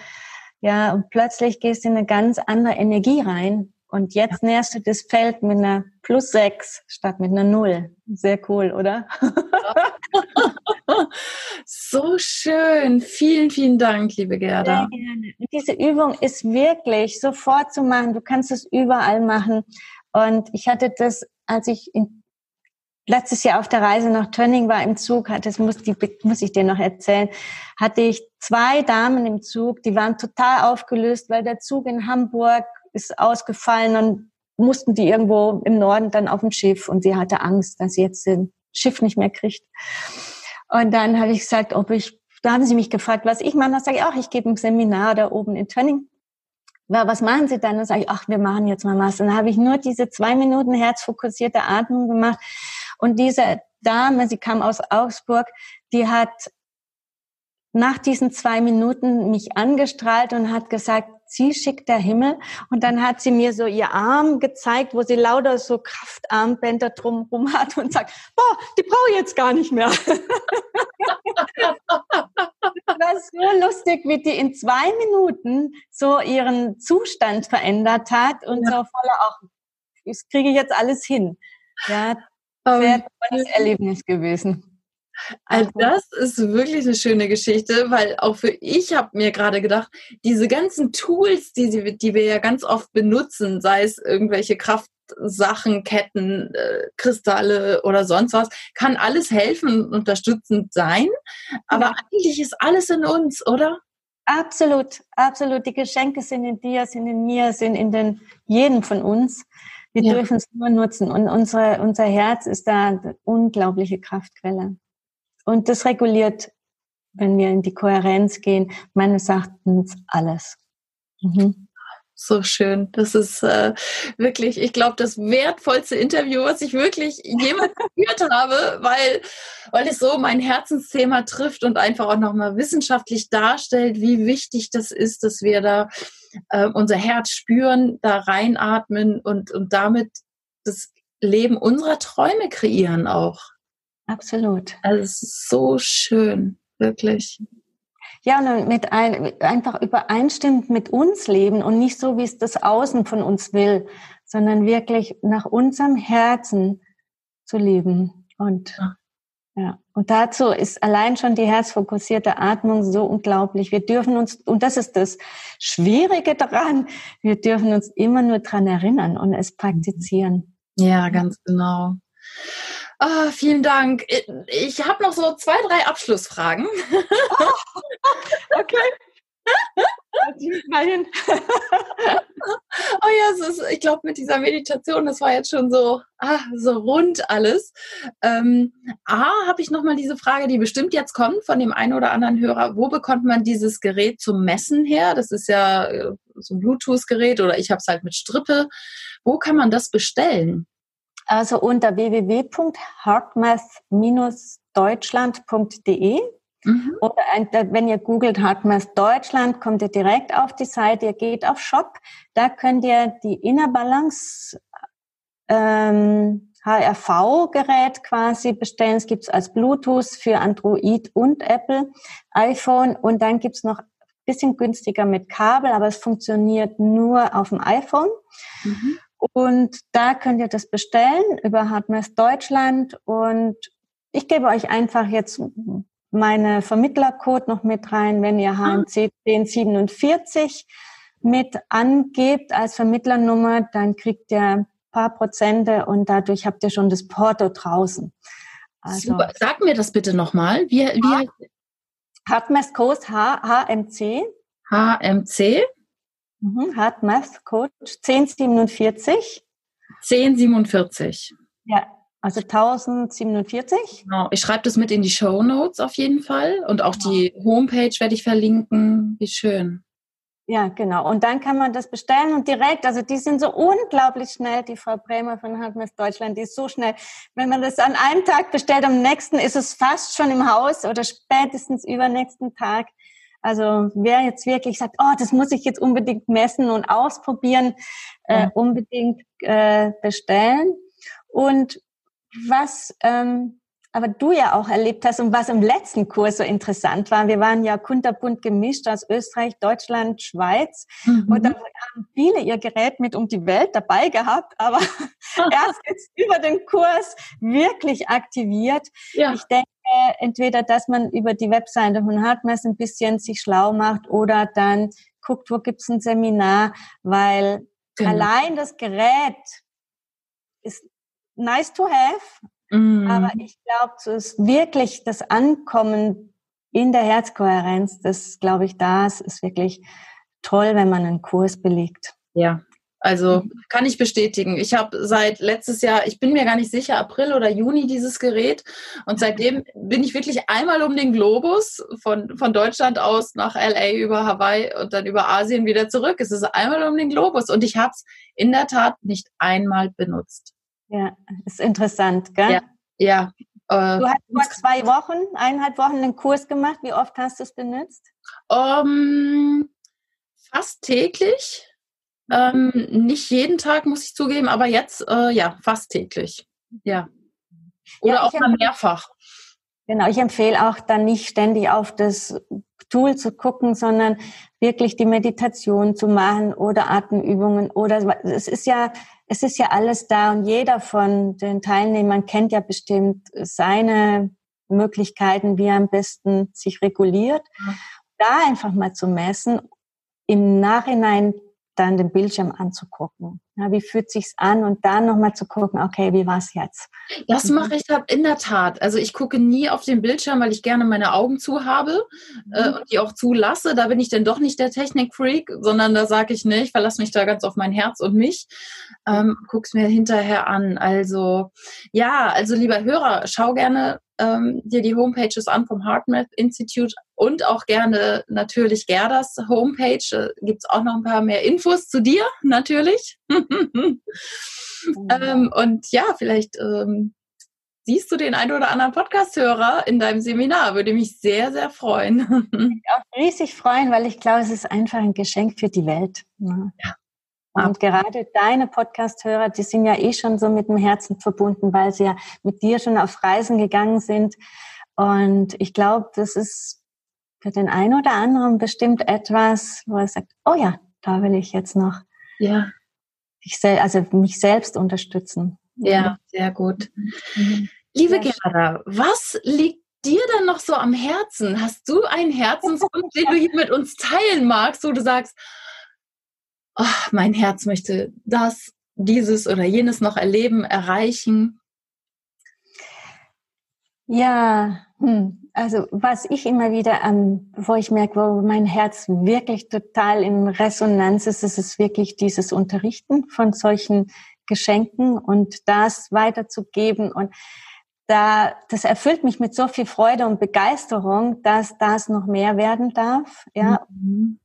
Ja, und plötzlich gehst du in eine ganz andere Energie rein. Und jetzt ja. näherst du das Feld mit einer plus sechs statt mit einer Null. Sehr cool, oder? so schön. Vielen, vielen Dank, liebe Gerda. Diese Übung ist wirklich sofort zu machen. Du kannst es überall machen. Und ich hatte das, als ich in, letztes Jahr auf der Reise nach Tönning war im Zug, das muss, die, muss ich dir noch erzählen, hatte ich zwei Damen im Zug, die waren total aufgelöst, weil der Zug in Hamburg ist ausgefallen und mussten die irgendwo im Norden dann auf dem Schiff und sie hatte Angst, dass sie jetzt das Schiff nicht mehr kriegt. Und dann habe ich gesagt, ob ich, da haben sie mich gefragt, was ich mache. Da sage ich auch, ich gebe ein Seminar da oben in Tönning. Ja, was machen Sie dann? Dann sage ich, ach, wir machen jetzt mal was. Und dann habe ich nur diese zwei Minuten herzfokussierte Atmung gemacht. Und diese Dame, sie kam aus Augsburg, die hat nach diesen zwei Minuten mich angestrahlt und hat gesagt, sie schickt der Himmel. Und dann hat sie mir so ihr Arm gezeigt, wo sie lauter so Kraftarmbänder drumherum hat und sagt, boah, die brauche ich jetzt gar nicht mehr. das war so lustig, wie die in zwei Minuten so ihren Zustand verändert hat und ja. so voller auch, das kriege ich jetzt alles hin. Ja, sehr um, tolles Erlebnis gewesen. Also das ist wirklich eine schöne Geschichte, weil auch für ich habe mir gerade gedacht, diese ganzen Tools, die, sie, die wir ja ganz oft benutzen, sei es irgendwelche Kraftsachen, Ketten, äh, Kristalle oder sonst was, kann alles helfen und unterstützend sein. Aber eigentlich ist alles in uns, oder? Absolut, absolut. Die Geschenke sind in dir, sind in mir, sind in den jeden von uns. Wir ja. dürfen es nur nutzen. Und unsere, unser Herz ist da eine unglaubliche Kraftquelle. Und das reguliert, wenn wir in die Kohärenz gehen, meines Erachtens alles. Mhm. So schön. Das ist äh, wirklich, ich glaube, das wertvollste Interview, was ich wirklich jemals geführt habe, weil, weil es so mein Herzensthema trifft und einfach auch nochmal wissenschaftlich darstellt, wie wichtig das ist, dass wir da äh, unser Herz spüren, da reinatmen und, und damit das Leben unserer Träume kreieren auch. Absolut. Also es ist so schön, wirklich. Ja, und mit ein, einfach übereinstimmt mit uns leben und nicht so, wie es das Außen von uns will, sondern wirklich nach unserem Herzen zu leben. Und ja. ja, und dazu ist allein schon die herzfokussierte Atmung so unglaublich. Wir dürfen uns, und das ist das Schwierige daran, wir dürfen uns immer nur dran erinnern und es praktizieren. Ja, ganz genau. Oh, vielen Dank. Ich habe noch so zwei, drei Abschlussfragen. okay. mal hin. oh ja, ist, ich glaube, mit dieser Meditation, das war jetzt schon so, ah, so rund alles. Ähm, A, habe ich nochmal diese Frage, die bestimmt jetzt kommt von dem einen oder anderen Hörer. Wo bekommt man dieses Gerät zum Messen her? Das ist ja äh, so ein Bluetooth-Gerät oder ich habe es halt mit Strippe. Wo kann man das bestellen? Also unter www.heartmath-deutschland.de mhm. oder wenn ihr googelt Heartmath Deutschland, kommt ihr direkt auf die Seite, ihr geht auf Shop, da könnt ihr die Inner Balance ähm, HRV-Gerät quasi bestellen. Es gibt es als Bluetooth für Android und Apple iPhone und dann gibt es noch bisschen günstiger mit Kabel, aber es funktioniert nur auf dem iPhone. Mhm. Und da könnt ihr das bestellen über Hardmess Deutschland. Und ich gebe euch einfach jetzt meine Vermittlercode noch mit rein, wenn ihr HMC 1047 mit angebt als Vermittlernummer, dann kriegt ihr ein paar Prozente und dadurch habt ihr schon das Porto draußen. Also, Super. Sag mir das bitte nochmal. Wie, wie Hardmess Code HMC. HMC. Mhm, Hard Math Coach 1047. 1047. Ja, also 1047. Genau. Ich schreibe das mit in die Show Notes auf jeden Fall und auch genau. die Homepage werde ich verlinken. Wie schön. Ja, genau. Und dann kann man das bestellen und direkt, also die sind so unglaublich schnell, die Frau Bremer von Handmess Deutschland, die ist so schnell. Wenn man das an einem Tag bestellt, am nächsten ist es fast schon im Haus oder spätestens übernächsten Tag. Also wer jetzt wirklich sagt, oh, das muss ich jetzt unbedingt messen und ausprobieren, äh, ja. unbedingt äh, bestellen. Und was ähm, aber du ja auch erlebt hast und was im letzten Kurs so interessant war, wir waren ja kunterbunt gemischt aus Österreich, Deutschland, Schweiz mhm. und da haben viele ihr Gerät mit um die Welt dabei gehabt, aber erst jetzt über den Kurs wirklich aktiviert. Ja. Ich denke, entweder, dass man über die Webseite von Hardmess ein bisschen sich schlau macht oder dann guckt, wo gibt's ein Seminar, weil genau. allein das Gerät ist nice to have, mhm. aber ich glaube, so ist wirklich das Ankommen in der Herzkohärenz, das glaube ich, das ist wirklich toll, wenn man einen Kurs belegt. Ja, also mhm. kann ich bestätigen. Ich habe seit letztes Jahr, ich bin mir gar nicht sicher, April oder Juni dieses Gerät. Und seitdem bin ich wirklich einmal um den Globus von, von Deutschland aus nach LA über Hawaii und dann über Asien wieder zurück. Es ist einmal um den Globus und ich habe es in der Tat nicht einmal benutzt. Ja, ist interessant, gell? Ja. ja. Äh, du hast vor zwei Wochen, eineinhalb Wochen einen Kurs gemacht. Wie oft hast du es benutzt? Um, fast täglich. Ähm, nicht jeden Tag, muss ich zugeben, aber jetzt äh, ja, fast täglich. Ja. Oder ja, auch mal mehrfach. Genau, ich empfehle auch dann nicht ständig auf das Tool zu gucken, sondern wirklich die Meditation zu machen oder Atemübungen oder es ist ja, es ist ja alles da und jeder von den Teilnehmern kennt ja bestimmt seine Möglichkeiten, wie er am besten sich reguliert. Da einfach mal zu messen, im Nachhinein dann den Bildschirm anzugucken. Ja, wie fühlt sich's an und dann nochmal zu gucken, okay, wie war's jetzt? Das mhm. mache ich in der Tat. Also ich gucke nie auf den Bildschirm, weil ich gerne meine Augen zu habe äh, mhm. und die auch zulasse. Da bin ich dann doch nicht der Technikfreak, sondern da sage ich nicht, verlasse mich da ganz auf mein Herz und mich. Ähm, guck's mir hinterher an. Also ja, also lieber Hörer, schau gerne ähm, dir die Homepages an vom HeartMath Institute und auch gerne natürlich Gerdas Homepage. Äh, Gibt es auch noch ein paar mehr Infos zu dir, natürlich. ähm, und ja, vielleicht ähm, siehst du den einen oder anderen Podcast-Hörer in deinem Seminar. Würde mich sehr, sehr freuen. auch riesig freuen, weil ich glaube, es ist einfach ein Geschenk für die Welt. Ne? Ja. Und gerade deine Podcast-Hörer, die sind ja eh schon so mit dem Herzen verbunden, weil sie ja mit dir schon auf Reisen gegangen sind. Und ich glaube, das ist für den einen oder anderen bestimmt etwas, wo er sagt, oh ja, da will ich jetzt noch ja. ich sel also mich selbst unterstützen. Ja, sehr gut. Mhm. Liebe Gerda, was liegt dir dann noch so am Herzen? Hast du einen Herzenswunsch, den du hier mit uns teilen magst, wo du sagst, oh, mein Herz möchte das, dieses oder jenes noch erleben, erreichen? Ja, hm. also was ich immer wieder, ähm, wo ich merke, wo mein Herz wirklich total in Resonanz ist, ist es wirklich dieses Unterrichten von solchen Geschenken und das weiterzugeben und da, das erfüllt mich mit so viel Freude und Begeisterung, dass das noch mehr werden darf, ja. Mhm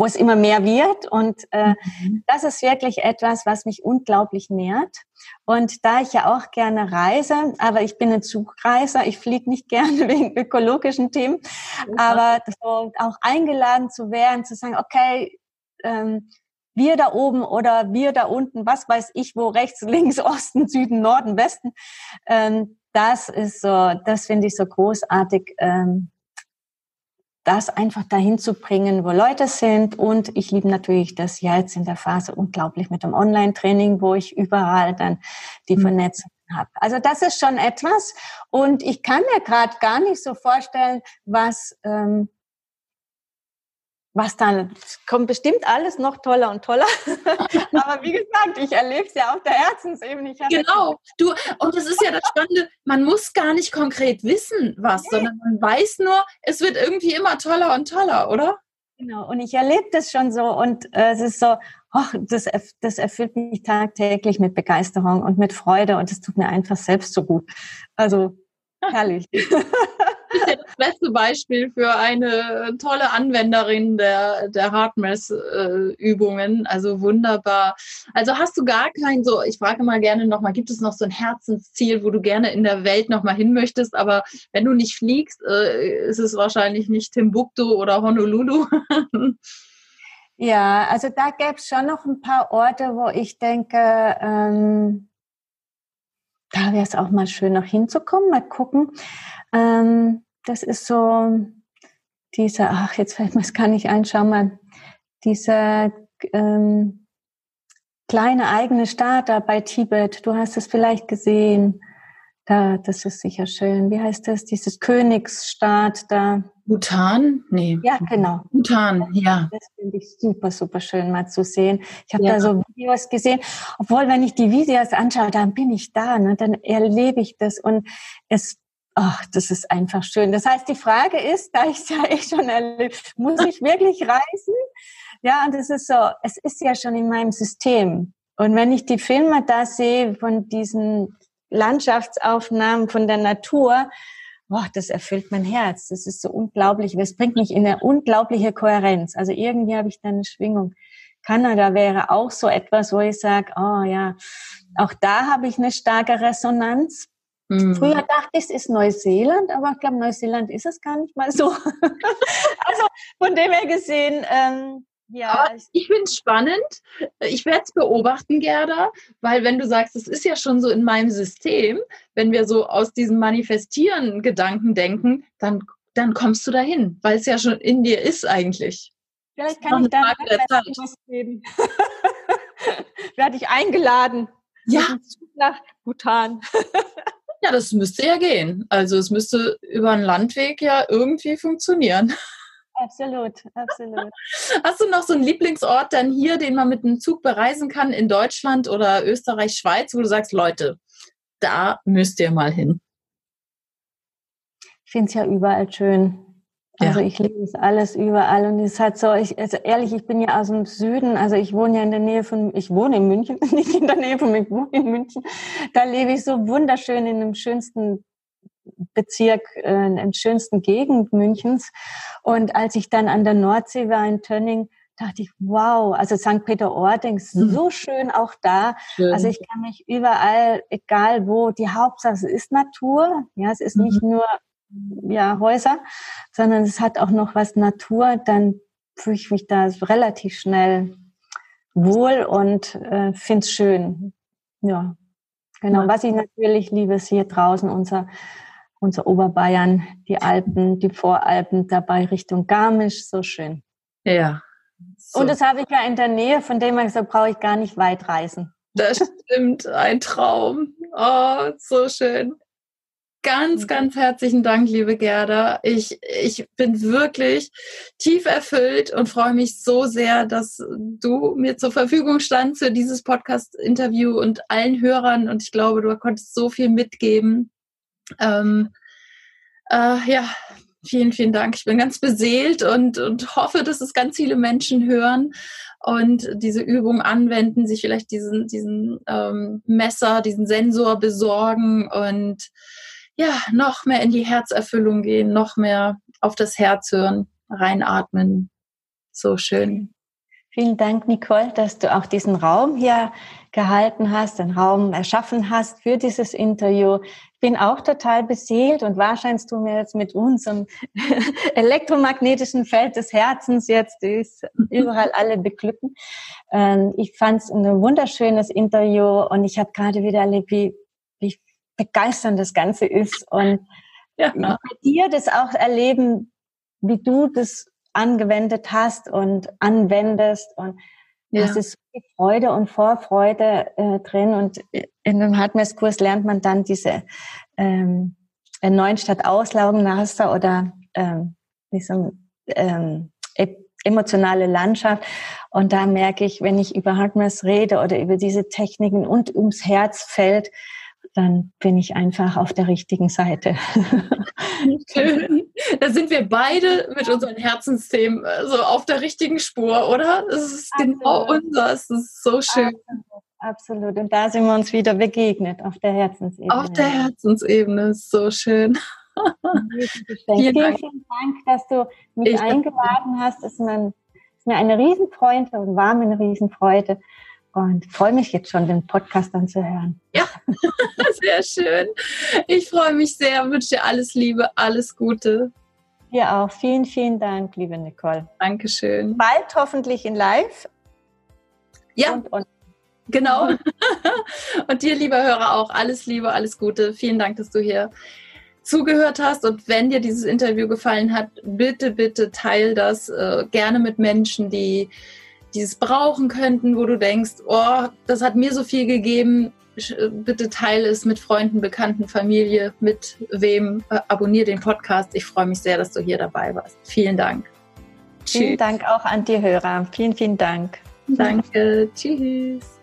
wo es immer mehr wird. Und äh, mhm. das ist wirklich etwas, was mich unglaublich nährt. Und da ich ja auch gerne reise, aber ich bin ein Zugreiser, ich fliege nicht gerne wegen ökologischen Themen, mhm. aber so auch eingeladen zu werden, zu sagen, okay, ähm, wir da oben oder wir da unten, was weiß ich, wo rechts, links, Osten, Süden, Norden, Westen, ähm, das ist so, das finde ich so großartig, ähm, das einfach dahin zu bringen, wo Leute sind. Und ich liebe natürlich das jetzt in der Phase unglaublich mit dem Online-Training, wo ich überall dann die mhm. Vernetzung habe. Also das ist schon etwas. Und ich kann mir gerade gar nicht so vorstellen, was ähm, was dann kommt bestimmt alles noch toller und toller. Aber wie gesagt, ich erlebe es ja auf der Herzensebene. genau, du, und es ist ja das Spannende, man muss gar nicht konkret wissen, was, nee. sondern man weiß nur, es wird irgendwie immer toller und toller, oder? Genau, und ich erlebe das schon so und äh, es ist so, oh, das, das erfüllt mich tagtäglich mit Begeisterung und mit Freude und es tut mir einfach selbst so gut. Also herrlich. beste Beispiel für eine tolle Anwenderin der, der Hardmess-Übungen. also wunderbar. Also hast du gar kein so, ich frage mal gerne nochmal, gibt es noch so ein Herzensziel, wo du gerne in der Welt nochmal hin möchtest? Aber wenn du nicht fliegst, äh, ist es wahrscheinlich nicht Timbuktu oder Honolulu. ja, also da gäbe es schon noch ein paar Orte, wo ich denke, ähm, da wäre es auch mal schön, noch hinzukommen, mal gucken. Ähm, das ist so dieser, ach, jetzt fällt mir es gar nicht ein, schau mal, dieser ähm, kleine eigene Staat da bei Tibet, du hast es vielleicht gesehen, da, das ist sicher schön. Wie heißt das? Dieses Königsstaat da. Bhutan? Nee. Ja, genau. Bhutan, ja. Das finde ich super, super schön mal zu sehen. Ich habe ja. da so Videos gesehen. Obwohl, wenn ich die Videos anschaue, dann bin ich da, ne? dann erlebe ich das und es Ach, das ist einfach schön. Das heißt, die Frage ist, da ich es ja eh schon erlebt, muss ich wirklich reisen? Ja, und es ist so, es ist ja schon in meinem System. Und wenn ich die Filme da sehe von diesen Landschaftsaufnahmen von der Natur, boah, das erfüllt mein Herz. Das ist so unglaublich. Das bringt mich in eine unglaubliche Kohärenz. Also irgendwie habe ich da eine Schwingung. Kanada wäre auch so etwas, wo ich sage, oh ja, auch da habe ich eine starke Resonanz. Mhm. Früher dachte ich, es ist Neuseeland, aber ich glaube, Neuseeland ist es gar nicht mal so. also von dem her gesehen, ähm, ja. Aber ich finde es spannend. Ich werde es beobachten, Gerda, weil wenn du sagst, es ist ja schon so in meinem System, wenn wir so aus diesem Manifestieren Gedanken denken, dann, dann kommst du dahin, weil es ja schon in dir ist eigentlich. Vielleicht kann ich da was geben. Werde ich eingeladen. Ja. Nach Bhutan. Ja, das müsste ja gehen. Also es müsste über einen Landweg ja irgendwie funktionieren. Absolut, absolut. Hast du noch so einen Lieblingsort dann hier, den man mit einem Zug bereisen kann in Deutschland oder Österreich, Schweiz, wo du sagst, Leute, da müsst ihr mal hin? Ich finde es ja überall schön. Also ja. ich liebe es alles überall und es halt so, ich, also ehrlich, ich bin ja aus dem Süden, also ich wohne ja in der Nähe von, ich wohne in München, nicht in der Nähe von, ich wohne in München. Da lebe ich so wunderschön in dem schönsten Bezirk, äh, in der schönsten Gegend Münchens. Und als ich dann an der Nordsee war in Tönning, dachte ich, wow, also St. Peter-Ording, mhm. so schön auch da. Schön. Also ich kann mich überall, egal wo, die Hauptsache es ist Natur. Ja, es ist mhm. nicht nur ja, Häuser, sondern es hat auch noch was Natur, dann fühle ich mich da relativ schnell wohl und äh, finde es schön. Ja, genau. Ja. Was ich natürlich liebe, ist hier draußen unser unser Oberbayern, die Alpen, die Voralpen, dabei Richtung Garmisch, so schön. Ja. So. Und das habe ich ja in der Nähe, von dem her so brauche ich gar nicht weit reisen. Das stimmt, ein Traum. Oh, so schön. Ganz, mhm. ganz herzlichen Dank, liebe Gerda. Ich, ich bin wirklich tief erfüllt und freue mich so sehr, dass du mir zur Verfügung standst für dieses Podcast-Interview und allen Hörern. Und ich glaube, du konntest so viel mitgeben. Ähm, äh, ja, vielen, vielen Dank. Ich bin ganz beseelt und, und hoffe, dass es ganz viele Menschen hören und diese Übung anwenden, sich vielleicht diesen, diesen ähm, Messer, diesen Sensor besorgen und ja, noch mehr in die Herzerfüllung gehen, noch mehr auf das Herz hören, reinatmen. So schön. Vielen Dank, Nicole, dass du auch diesen Raum hier gehalten hast, den Raum erschaffen hast für dieses Interview. Ich bin auch total beseelt und wahrscheinlich du mir jetzt mit unserem elektromagnetischen Feld des Herzens jetzt ist überall alle beglücken. Ähm, ich fand es ein wunderschönes Interview und ich habe gerade wieder erlebt, wie begeisternd das Ganze ist und ja. bei dir das auch erleben, wie du das angewendet hast und anwendest und ja. es ist viel Freude und Vorfreude äh, drin und in einem Hardmess-Kurs lernt man dann diese ähm, neuen statt Auslaugenmaster oder ähm, wie so ähm, emotionale Landschaft. Und da merke ich, wenn ich über Hardmess rede oder über diese Techniken und ums Herzfeld, dann bin ich einfach auf der richtigen Seite. Schön. Da sind wir beide mit unseren Herzensthemen äh, so auf der richtigen Spur, oder? Das ist genau Absolut. genau unseres. Das ist so schön. Absolut. Und da sind wir uns wieder begegnet auf der Herzensebene. Auf der Herzensebene ist so schön. vielen, Dank. vielen Dank, dass du mich ich eingeladen hast. Es ist mir eine Riesenfreude und war mir eine Riesenfreude und freue mich jetzt schon, den Podcast anzuhören. Ja, sehr schön. Ich freue mich sehr, wünsche dir alles Liebe, alles Gute. Dir auch. Vielen, vielen Dank, liebe Nicole. Dankeschön. Bald hoffentlich in Live. Ja. Und, und genau. und dir, lieber Hörer, auch alles Liebe, alles Gute. Vielen Dank, dass du hier zugehört hast und wenn dir dieses Interview gefallen hat, bitte, bitte teil das äh, gerne mit Menschen, die dieses brauchen könnten, wo du denkst, oh, das hat mir so viel gegeben, bitte teile es mit Freunden, Bekannten, Familie, mit wem. Äh, abonniere den Podcast. Ich freue mich sehr, dass du hier dabei warst. Vielen Dank. Vielen Tschüss. Dank auch an die Hörer. Vielen, vielen Dank. Danke. Tschüss.